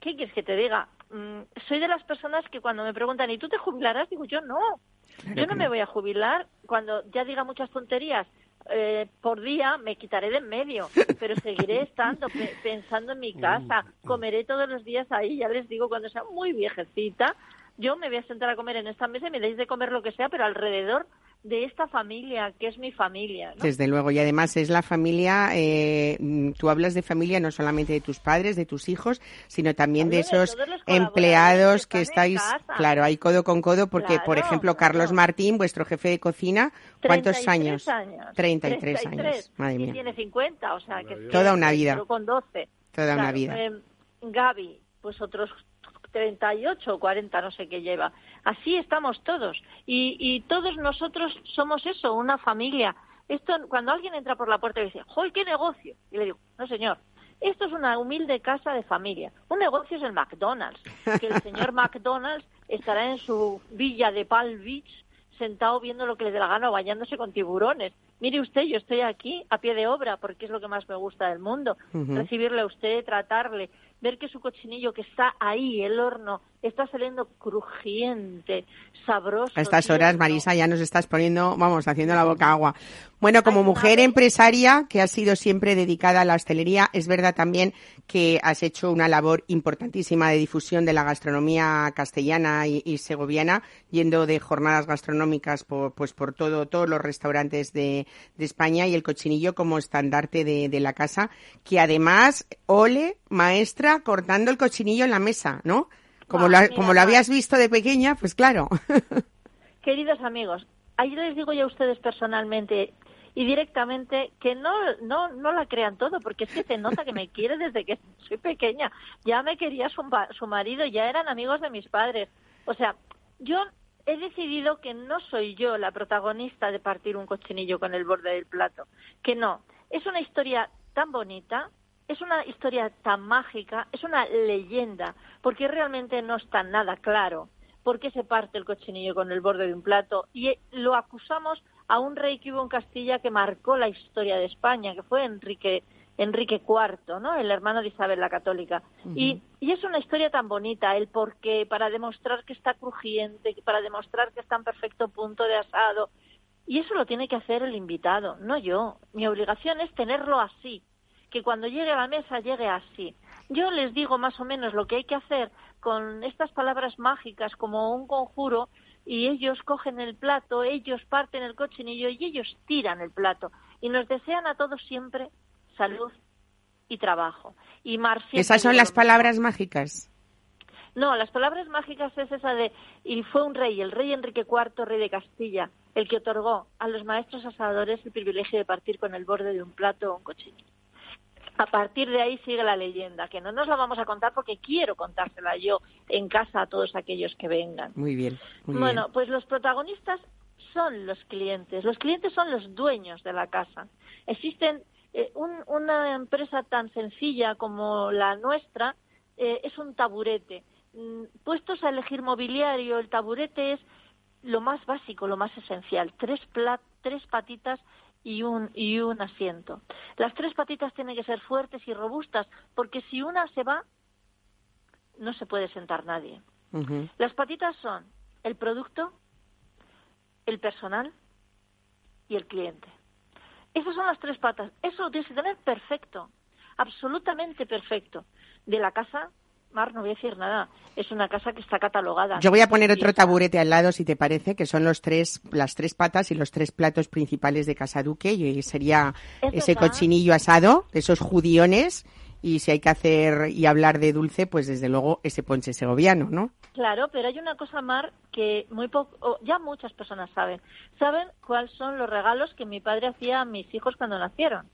¿qué quieres que te diga? Mm, soy de las personas que cuando me preguntan, ¿y tú te jubilarás? Digo, yo no. Yo no me voy a jubilar cuando ya diga muchas tonterías. eh, por día me quitaré de en medio, pero seguiré [laughs] estando pe- pensando en mi casa, comeré todos los días ahí, ya les digo, cuando sea muy viejecita, yo me voy a sentar a comer en esta mesa y me deis de comer lo que sea, pero alrededor de esta familia, que es mi familia. ¿no?
Desde luego, y además es la familia, eh, mm, tú hablas de familia no solamente de tus padres, de tus hijos, sino también de
Hablo de
esos empleados
que
estáis, claro, ahí codo con codo, porque, por ejemplo,
claro.
Carlos Martín, vuestro jefe de cocina, ¿cuántos
33
años?
años.
33 años, madre
Y
mía.
tiene 50, o sea, que
Toda una vida.
con 12.
Toda una vida.
eh, Gaby, pues otros 38 o 40, no sé qué lleva. Así estamos todos. Y, y todos nosotros somos eso, una familia. Esto, cuando alguien entra por la puerta y dice, ¡Joder, qué negocio! Y le digo, no señor, esto es una humilde casa de familia. Un negocio es el McDonald's. Que el señor [laughs] McDonald's estará en su villa de Palm Beach sentado viendo lo que le dé la gana o bañándose con tiburones. Mire usted, yo estoy aquí a pie de obra porque es lo que más me gusta del mundo. Recibirle a usted, tratarle, ver que su cochinillo que está ahí, el horno, está saliendo crujiente, sabroso.
A estas horas,
tierno.
Marisa, ya nos estás poniendo, vamos, haciendo la boca agua. Bueno, como
Ay,
mujer
madre.
empresaria que has sido siempre dedicada a la hostelería, es verdad también que has hecho una labor importantísima de difusión de la gastronomía castellana y, y segoviana, yendo de jornadas gastronómicas por, pues por todo, todos los restaurantes de, de España y el cochinillo como estandarte de, de la casa, que además, ole, maestra, cortando el cochinillo en la mesa, ¿no? Como,
Ah,
lo,
mira,
como lo habías visto de pequeña, pues claro. [laughs]
Queridos amigos, ahí les digo yo a ustedes personalmente y directamente que no, no, no la crean todo, porque es que se nota que me quiere desde que soy pequeña. Ya me quería su, su marido, ya eran amigos de mis padres. O sea, yo he decidido que no soy yo la protagonista de partir un cochinillo con el borde del plato, que no. Es una historia tan bonita, es una historia tan mágica, es una leyenda, porque realmente no está nada claro por qué se parte el cochinillo con el borde de un plato y eh, lo acusamos a un rey que hubo en Castilla que marcó la historia de España, que fue Enrique Enrique IV, ¿no? El hermano de Isabel la Católica. y, y es una historia tan bonita, el por qué, para demostrar que está crujiente, para demostrar que está en perfecto punto de asado. Y eso lo tiene que hacer el invitado, no yo. Mi obligación es tenerlo así, que cuando llegue a la mesa llegue así. Yo les digo más o menos lo que hay que hacer con estas palabras mágicas como un conjuro y ellos cogen el plato, ellos parten el cochinillo y ellos tiran el plato y nos desean a todos siempre salud y trabajo. Y Mar siempre
Esas son las palabras mágicas.
No, las palabras mágicas es esa de, y fue un rey, el rey Enrique IV, rey de Castilla, el que otorgó a los maestros asadores el privilegio de partir con el borde de un plato o un cochinillo. A partir de ahí sigue la leyenda, que no nos la vamos a contar porque quiero contársela yo en casa a todos aquellos que vengan.
Muy bien. muy
Bueno,
bien.
pues los protagonistas son los clientes. Los clientes son los dueños de la casa. Existen eh, un- una empresa tan sencilla como la nuestra eh, es un taburete. Mm, Puestos a elegir mobiliario, el taburete es lo más básico, lo más esencial. Tres, pla- tres patitas y un, y un asiento. Las tres patitas tienen que ser fuertes y robustas, porque si una se va, no se puede sentar nadie. Las patitas son el producto, el personal y el cliente. Esas son las tres patas. Eso lo tienes que tener perfecto, absolutamente perfecto. De la casa, Mar, no voy a decir nada. Es una casa que está catalogada.
Yo voy a poner otro taburete al lado, si te parece, que son los tres, las tres patas y los tres platos principales de Casa Duque. Y sería
Es
ese
verdad.
cochinillo asado, esos judiones. Y si hay que hacer y hablar de dulce, pues desde luego ese ponche segoviano, ¿no?
Claro, pero hay una cosa, Mar, que muy poco, ya muchas personas saben. Saben cuáles son los regalos que mi padre hacía a mis hijos cuando nacieron.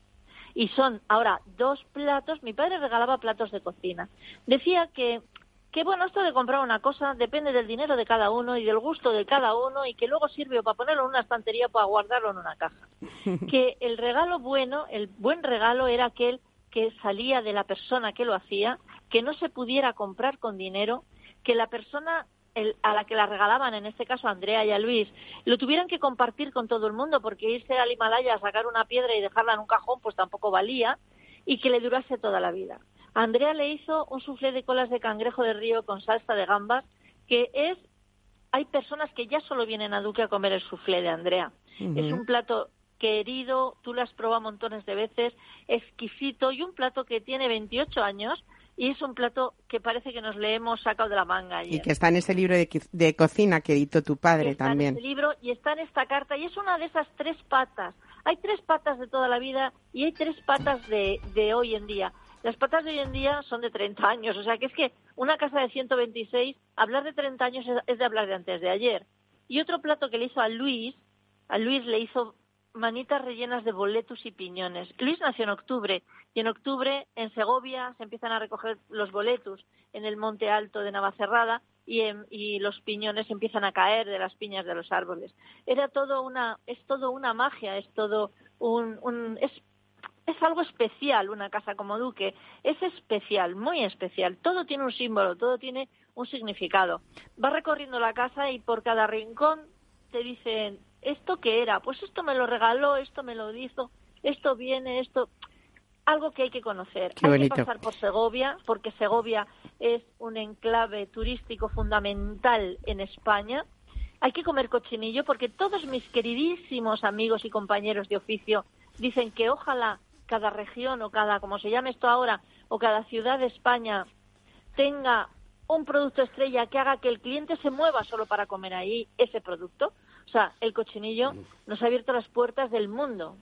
Y son ahora dos platos. Mi padre regalaba platos de cocina. Decía que que bueno, esto de comprar una cosa depende del dinero de cada uno y del gusto de cada uno y que luego sirve para ponerlo en una estantería o para guardarlo en una caja. [laughs] que el regalo bueno, el buen regalo era aquel que salía de la persona que lo hacía, que no se pudiera comprar con dinero, que la persona el- a la que la regalaban, en este caso a Andrea y a Luis, lo tuvieran que compartir con todo el mundo, porque irse al Himalaya a sacar una piedra y dejarla en un cajón, pues tampoco valía, y que le durase toda la vida. A Andrea le hizo un soufflé de colas de cangrejo de río con salsa de gambas, que es, hay personas que ya solo vienen a Duque a comer el soufflé de Andrea. Es un plato querido, tú lo has probado montones de veces, exquisito y un plato que tiene 28 años y es un plato que parece que nos le hemos sacado de la manga ayer.
Y que está en ese libro de, cocina que editó tu padre
está
también.
en este libro y está en esta carta y es una de esas tres patas. Hay tres patas de toda la vida y hay tres patas de, de hoy en día. Las patas de hoy en día son de 30 años, o sea que es que una casa de 126, hablar de 30 años es, es de hablar de antes de ayer. Y otro plato que le hizo a Luis, a Luis le hizo manitas rellenas de boletus y piñones. Luis nació en octubre y en octubre en Segovia se empiezan a recoger los boletus en el monte alto de Navacerrada y, en- y los piñones empiezan a caer de las piñas de los árboles. Era todo una, es todo una magia, es todo un, un- es, es algo especial una casa como Duque, es especial, muy especial. Todo tiene un símbolo, todo tiene un significado. Vas recorriendo la casa y por cada rincón te dicen, ¿esto qué era? Pues esto me lo regaló, esto me lo hizo, esto viene, esto... Algo que hay que conocer.
Qué
hay
bonito.
que pasar por Segovia, porque Segovia es un enclave turístico fundamental en España. Hay que comer cochinillo porque todos mis queridísimos amigos y compañeros de oficio dicen que ojalá cada región o cada, como se llame esto ahora, o cada ciudad de España tenga un producto estrella que haga que el cliente se mueva solo para comer ahí ese producto. O sea, el cochinillo nos ha abierto las puertas del mundo.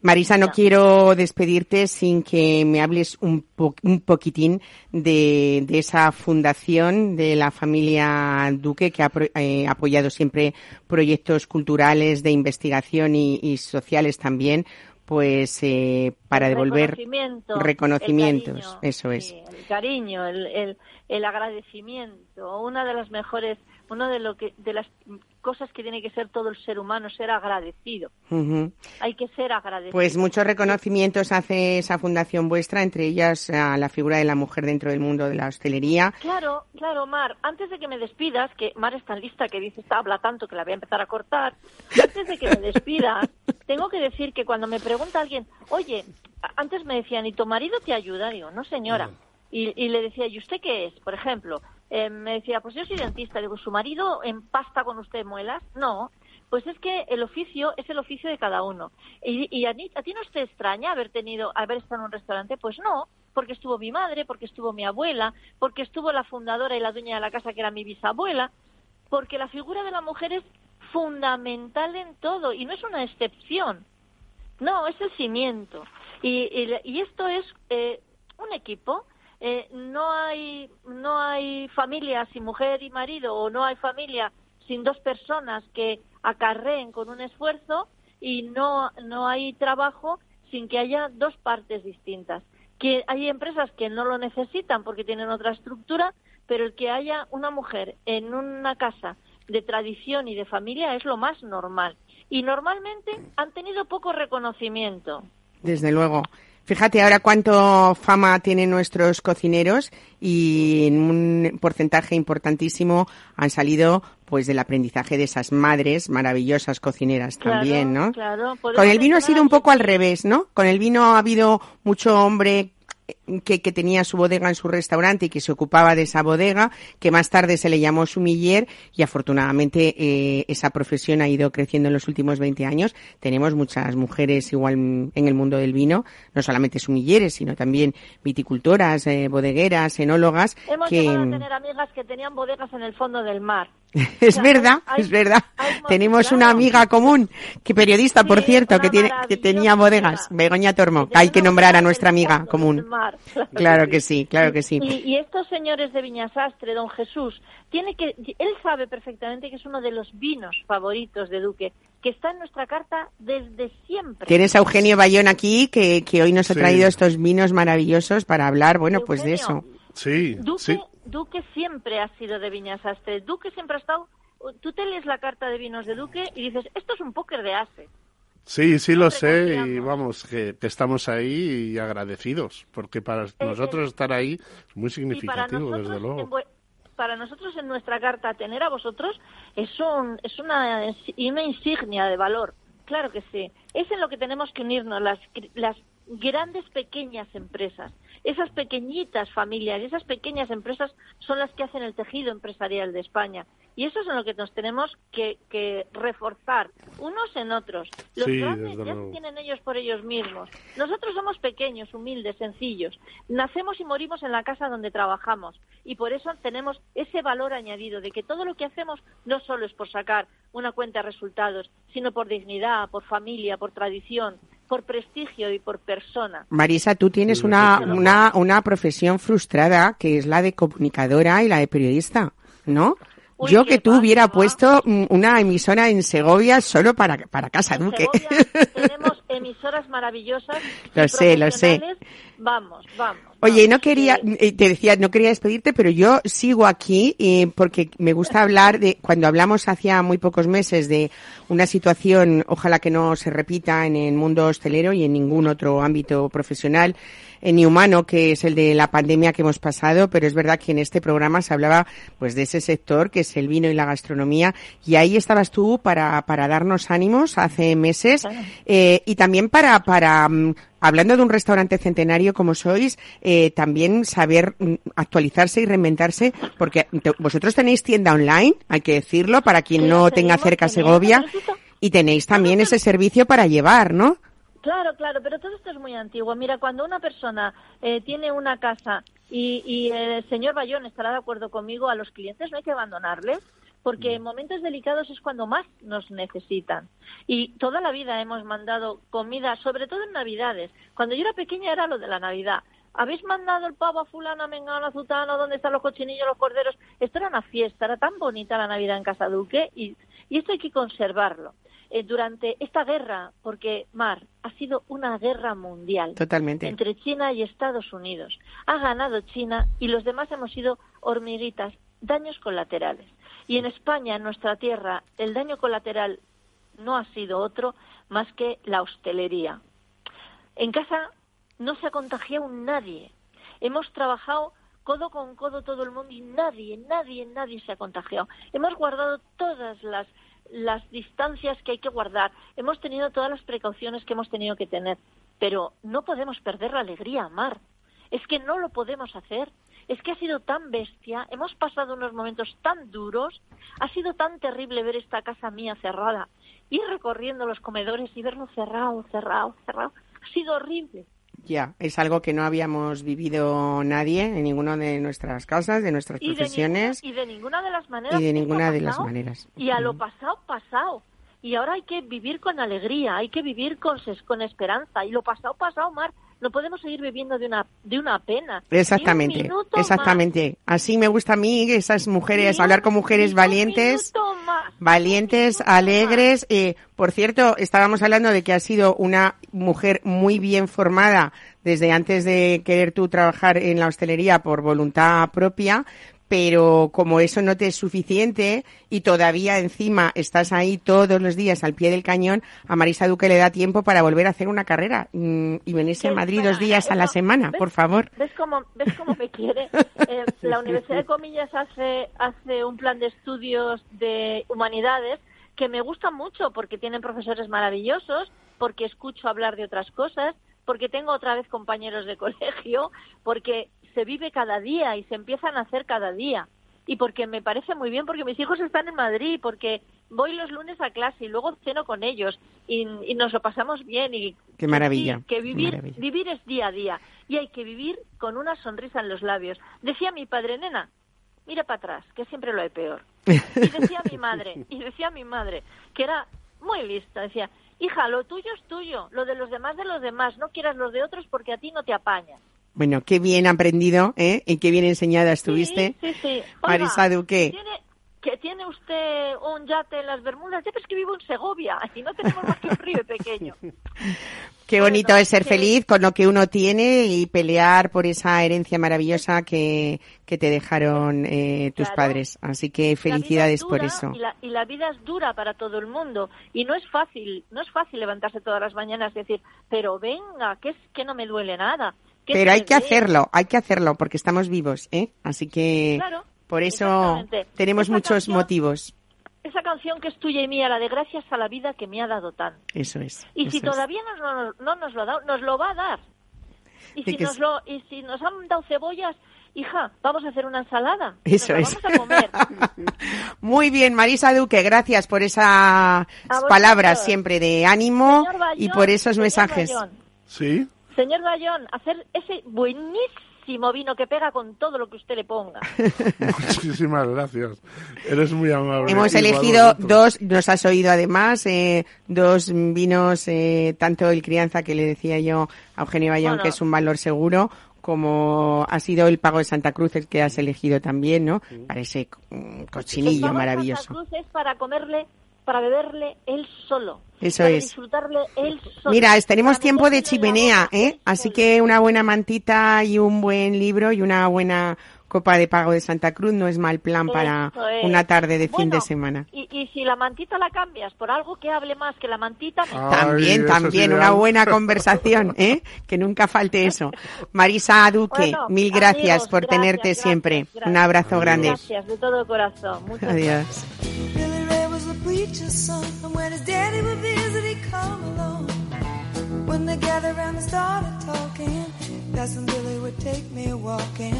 Marisa, no quiero despedirte sin que me hables un, po- un poquitín de, de esa fundación de la familia Duque que ha pro- eh, apoyado siempre proyectos culturales de investigación y, y sociales también, pues eh, para
El
devolver
reconocimiento,
reconocimientos.
cariño,
eso es.
el cariño, el, el, el agradecimiento. Una de las mejores, una de, lo que, de las cosas que tiene que ser todo el ser humano, ser agradecido. Hay que ser agradecido.
Pues muchos reconocimientos hace esa fundación vuestra, entre ellas a la figura de la mujer dentro del mundo de la hostelería.
Claro, claro, Mar. Antes de que me despidas, que Mar es tan lista que dice, está, habla tanto que la voy a empezar a cortar. Antes de que me despidas, [laughs] tengo que decir que cuando me pregunta alguien, oye, antes me decían, ¿y tu marido te ayuda? Digo, no, señora. Y, y le decía, ¿y usted qué es? Por ejemplo, eh, me decía, pues yo soy dentista. Digo, ¿su marido empasta con usted muelas? No. Pues es que el oficio es el oficio de cada uno. Y, y a, a ti no te extraña haber tenido, haber estado en un restaurante, pues no, porque estuvo mi madre, porque estuvo mi abuela, porque estuvo la fundadora y la dueña de la casa que era mi bisabuela, porque la figura de la mujer es fundamental en todo y no es una excepción. No, es el cimiento. Y, y, y esto es eh, un equipo. Eh, no hay no hay familia sin mujer y marido o no hay familia sin dos personas que acarreen con un esfuerzo y no no hay trabajo sin que haya dos partes distintas. Que hay empresas que no lo necesitan porque tienen otra estructura, pero el que haya una mujer en una casa de tradición y de familia es lo más normal. Y normalmente han tenido poco reconocimiento.
Desde luego. Fíjate ahora cuánto fama tienen nuestros cocineros y en un porcentaje importantísimo han salido pues del aprendizaje de esas madres maravillosas cocineras también, ¿no?
Claro,
Con el vino ha sido un poco al revés, ¿no? Con el vino ha habido mucho hombre que, que tenía su bodega en su restaurante y que se ocupaba de esa bodega, que más tarde se le llamó sumiller y afortunadamente eh, esa profesión ha ido creciendo en los últimos 20 años. Tenemos muchas mujeres igual en el mundo del vino, no solamente sumilleres, sino también viticultoras, eh, bodegueras, enólogas,
Hemos
que
llegado a tener amigas que tenían bodegas en el fondo del mar. [laughs]
es verdad,
hay-
es verdad. Tenemos
claro.
una amiga común, que periodista, por cierto, que tiene que tenía bodegas,
amiga.
Begoña Tormo,
Que
hay que nombrar a nuestra amiga común.
mar.
Claro que sí, claro que sí.
Y, y estos señores de Viñasastre, don Jesús, tiene que, él sabe perfectamente que es uno de los vinos favoritos de Duque, que está en nuestra carta desde siempre.
Tienes a Eugenio Bayón aquí, que, que hoy nos ha
Sí.
traído estos vinos maravillosos para hablar, bueno, pues de eso.
Sí,
Duque,
sí.
Duque siempre ha sido de Viñas Astre. Duque siempre ha estado... Tú te lees la carta de vinos de Duque y dices, esto es un póker de ase.
Sí, sí lo sé y vamos, que, que estamos ahí y agradecidos, porque para nosotros estar ahí es muy significativo,
nosotros,
desde luego.
en para nosotros en nuestra carta tener a vosotros es, un, es una, una insignia de valor. Claro que sí. Es en lo que tenemos que unirnos las, las grandes pequeñas empresas. Esas pequeñitas familias, esas pequeñas empresas son las que hacen el tejido empresarial de España. Y eso es en lo que nos tenemos que, que reforzar, unos en otros. Los
Sí,
grandes ya
luego.
tienen ellos por ellos mismos. Nosotros somos pequeños, humildes, sencillos. Nacemos y morimos en la casa donde trabajamos. Y por eso tenemos ese valor añadido de que todo lo que hacemos no solo es por sacar una cuenta de resultados, sino por dignidad, por familia, por tradición, por prestigio y por persona.
Marisa, tú tienes una, una, una profesión frustrada que es la de comunicadora y la de periodista, ¿no?
Uy,
Yo
¿qué
que tú hubiera puesto una emisora en Segovia solo para, para Casa
En
Duque.
Segovia tenemos emisoras maravillosas.
Lo sé, lo sé.
Vamos, vamos.
Oye, no quería,
que-
eh, te decía, no quería despedirte, pero yo sigo aquí eh, porque me gusta hablar de, cuando hablamos hacía muy pocos meses de una situación, ojalá que no se repita en el mundo hostelero y en ningún otro ámbito profesional, eh, ni humano, que es el de la pandemia que hemos pasado, pero es verdad que en este programa se hablaba pues de ese sector que es el vino y la gastronomía y ahí estabas tú para, para darnos ánimos hace meses eh, y también para, para mm, hablando de un restaurante centenario como sois, eh, también saber mm, actualizarse y reinventarse, porque te- vosotros tenéis tienda online, hay que decirlo, para quien no tenga cerca Segovia, y tenéis también ese servicio para llevar, ¿no?
Claro, claro, pero todo esto es muy antiguo. Mira, cuando una persona eh, tiene una casa y, y el señor Bayón estará de acuerdo conmigo, a los clientes no hay que abandonarles porque en momentos delicados es cuando más nos necesitan. Y toda la vida hemos mandado comida, sobre todo en Navidades. Cuando yo era pequeña era lo de la Navidad. ¿Habéis mandado el pavo a fulana, mengano, a zutano? ¿Dónde están los cochinillos, los corderos? Esto era una fiesta, era tan bonita la Navidad en Casa Duque y, y esto hay que conservarlo. Eh, durante esta guerra, porque, Mar, ha sido una guerra mundial
Totalmente.
entre China y Estados Unidos. Ha ganado China y los demás hemos sido hormiguitas, daños colaterales. Y en España, en nuestra tierra, el daño colateral no ha sido otro más que la hostelería. En casa no se ha contagiado nadie. Hemos trabajado codo con codo todo el mundo y nadie, nadie, nadie se ha contagiado. Hemos guardado todas las, las distancias que hay que guardar. Hemos tenido todas las precauciones que hemos tenido que tener. Pero no podemos perder la alegría, Mar. Es que no lo podemos hacer. Es que ha sido tan bestia, hemos pasado unos momentos tan duros, ha sido tan terrible ver esta casa mía cerrada, ir recorriendo los comedores y verlo cerrado, cerrado, cerrado. Ha sido horrible.
Ya, es algo que no habíamos vivido nadie en ninguna de nuestras casas, de nuestras
Y de,
profesiones
ninguna, y de ninguna de las maneras.
y de ninguna de las maneras.
Y a lo pasado, pasado. Y ahora hay que vivir con alegría, hay que vivir con, con esperanza. Y lo pasado, pasado, Mar. No podemos seguir viviendo de una, de una pena. Un
Exactamente,
más.
exactamente. Así me gusta a mí esas mujeres, hablar con mujeres
un
valientes. alegres. Eh, por cierto, estábamos hablando de que has sido una mujer muy bien formada desde antes de querer tú trabajar en la hostelería por voluntad propia, pero como eso no te es suficiente y todavía encima estás ahí todos los días al pie del cañón, a Marisa Duque le da tiempo para volver a hacer una carrera mm, y venirse a Madrid dos días a la semana, por favor.
¿Ves cómo, ves cómo me quiere? [laughs] Eh, la Universidad de Comillas hace, hace un plan de estudios de humanidades que me gusta mucho porque tienen profesores maravillosos, porque escucho hablar de otras cosas, porque tengo otra vez compañeros de colegio, porque se vive cada día y se empiezan a hacer cada día. Y porque me parece muy bien, porque mis hijos están en Madrid, porque voy los lunes a clase y luego ceno con ellos y, y nos lo pasamos bien. Y
Qué maravilla,
que
qué
vivir,
maravilla.
vivir es día a día y hay que vivir con una sonrisa en los labios. Decía mi padre, nena, mira para atrás, que siempre lo hay peor. Y decía mi [laughs] madre, y decía mi madre, que era muy lista, decía, hija, lo tuyo es tuyo, lo de los demás de los demás, no quieras los de otros porque a ti no te apañan.
Bueno, qué bien aprendido, ¿eh? Y qué bien enseñada estuviste.
Sí, sí,
Marisa Duque.
Tiene, que tiene usted un yate en las Bermudas, ya pero es que vivo en Segovia y no tenemos más que un río pequeño. [laughs]
Qué bonito
Bueno,
es ser
que-
feliz con lo que uno tiene y pelear por esa herencia maravillosa que, que te dejaron eh, tus
Claro.
padres. Así que felicidades por eso.
Y la, y la vida es dura para todo el mundo. Y no es fácil, no es fácil levantarse todas las mañanas y decir, pero venga, que es que no me duele nada. Que
Pero hay que
ve".
hacerlo, hay que hacerlo porque estamos vivos, ¿eh? Así que
Claro,
por eso tenemos
Esa
muchos
canción-
motivos.
Esa canción que es tuya y mía, la de gracias a la vida que me ha dado tan.
Eso es.
Y
eso
si
es.
todavía no, no- no nos lo ha dado, nos lo va a dar. Y si, nos lo, y si nos han dado cebollas, hija, vamos a hacer una ensalada.
Eso es.
vamos a comer. [laughs]
Muy bien, Marisa Duque, gracias por esas palabras siempre de ánimo
Bayón,
y por esos mensajes.
Bayón,
¿Sí?
Señor Bayón, hacer ese buenísimo vino que pega con todo lo que usted le ponga. [laughs]
Muchísimas gracias. Eres muy amable.
Hemos elegido dos, nos has oído además, eh, dos vinos, eh, tanto el crianza que le decía yo a Eugenio Bayón,
Bueno.
que es un valor seguro, como ha sido el pago de Santa Cruz, el que has elegido también, ¿no? Para ese
El
cochinillo
de
maravilloso.
Santa Cruz es para comerle, para beberle él solo.
Eso
para
es.
disfrutarle él solo.
Mira, tenemos
para
tiempo de chimenea, ¿eh? Así que una buena mantita y un buen libro y una buena copa de pago de Santa Cruz no es mal plan para
es.
una tarde de fin de
Bueno,
semana.
Y, y si la mantita la cambias por algo que hable más que la mantita,
Ah.
También, también, una buena [laughs] conversación, ¿eh? Que nunca falte eso. Marisa Duque,
Bueno,
mil gracias
amigos,
por
gracias,
tenerte
gracias,
siempre.
gracias.
Un abrazo
Adiós.
grande.
gracias de todo corazón. Muchas
Adiós.
Preacher's son, and when his daddy would visit, he'd come along. When they gathered around and started talking, Cousin Billy would take me walking.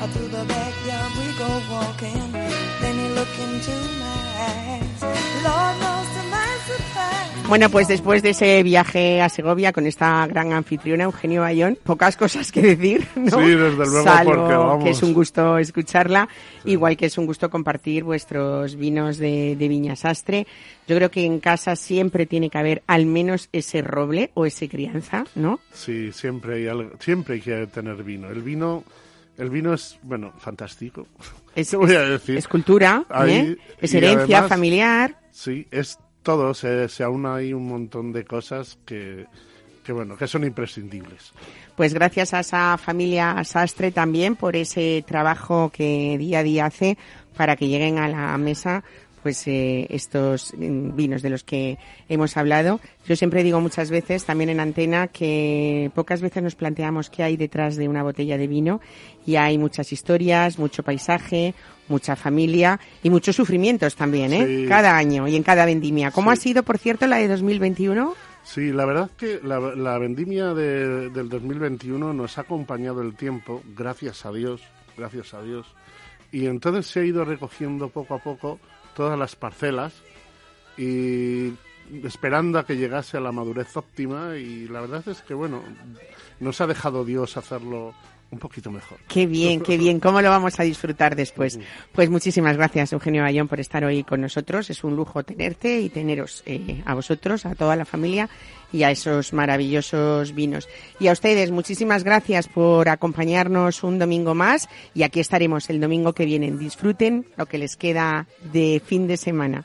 Out through the backyard we go walking. Then he looked into my eyes. Lord knows to my surprise.
Bueno, pues después de ese viaje a Segovia con esta gran anfitriona, Eugenio Bayón, pocas cosas que decir, [laughs] ¿no?
Sí, desde luego,
Salvo
porque vamos.
que es un gusto escucharla, igual que es un gusto compartir vuestros vinos de, de Viña Sastre. Yo creo que en casa siempre tiene que haber al menos ese roble o ese crianza, ¿no?
Sí, siempre hay, algo, siempre hay que tener vino. El vino, el vino es, bueno, fantástico.
Es, [laughs]
¿Qué voy a
es-
decir?
es cultura,
Ahí,
¿eh? es
y
herencia
además-
familiar.
Sí, es todo, se, se aúna ahí un montón de cosas que, que, bueno, que son imprescindibles.
Pues gracias a esa familia Sastre también por ese trabajo que día a día hace para que lleguen a la mesa pues eh, estos mm, vinos de los que hemos hablado. Yo siempre digo muchas veces, también en antena, que pocas veces nos planteamos qué hay detrás de una botella de vino y hay muchas historias, mucho paisaje, mucha familia y muchos sufrimientos también, ¿eh?
Sí.
Cada año y en cada vendimia. ¿Cómo
Sí.
ha sido, por cierto, la de 2021?
Sí, la verdad que la, la vendimia de- del 2021 nos ha acompañado el tiempo, gracias a Dios, gracias a Dios. Y entonces se ha ido recogiendo poco a poco todas las parcelas y esperando a que llegase a la madurez óptima y la verdad es que bueno, nos ha dejado Dios hacerlo un poquito mejor.
Qué bien, qué bien. ¿Cómo lo vamos a disfrutar después? Pues muchísimas gracias, Eugenio Bayón, por estar hoy con nosotros. Es un lujo tenerte y teneros eh, a vosotros, a toda la familia y a esos maravillosos vinos. Y a ustedes, muchísimas gracias por acompañarnos un domingo más y aquí estaremos el domingo que viene. Disfruten lo que les queda de fin de semana.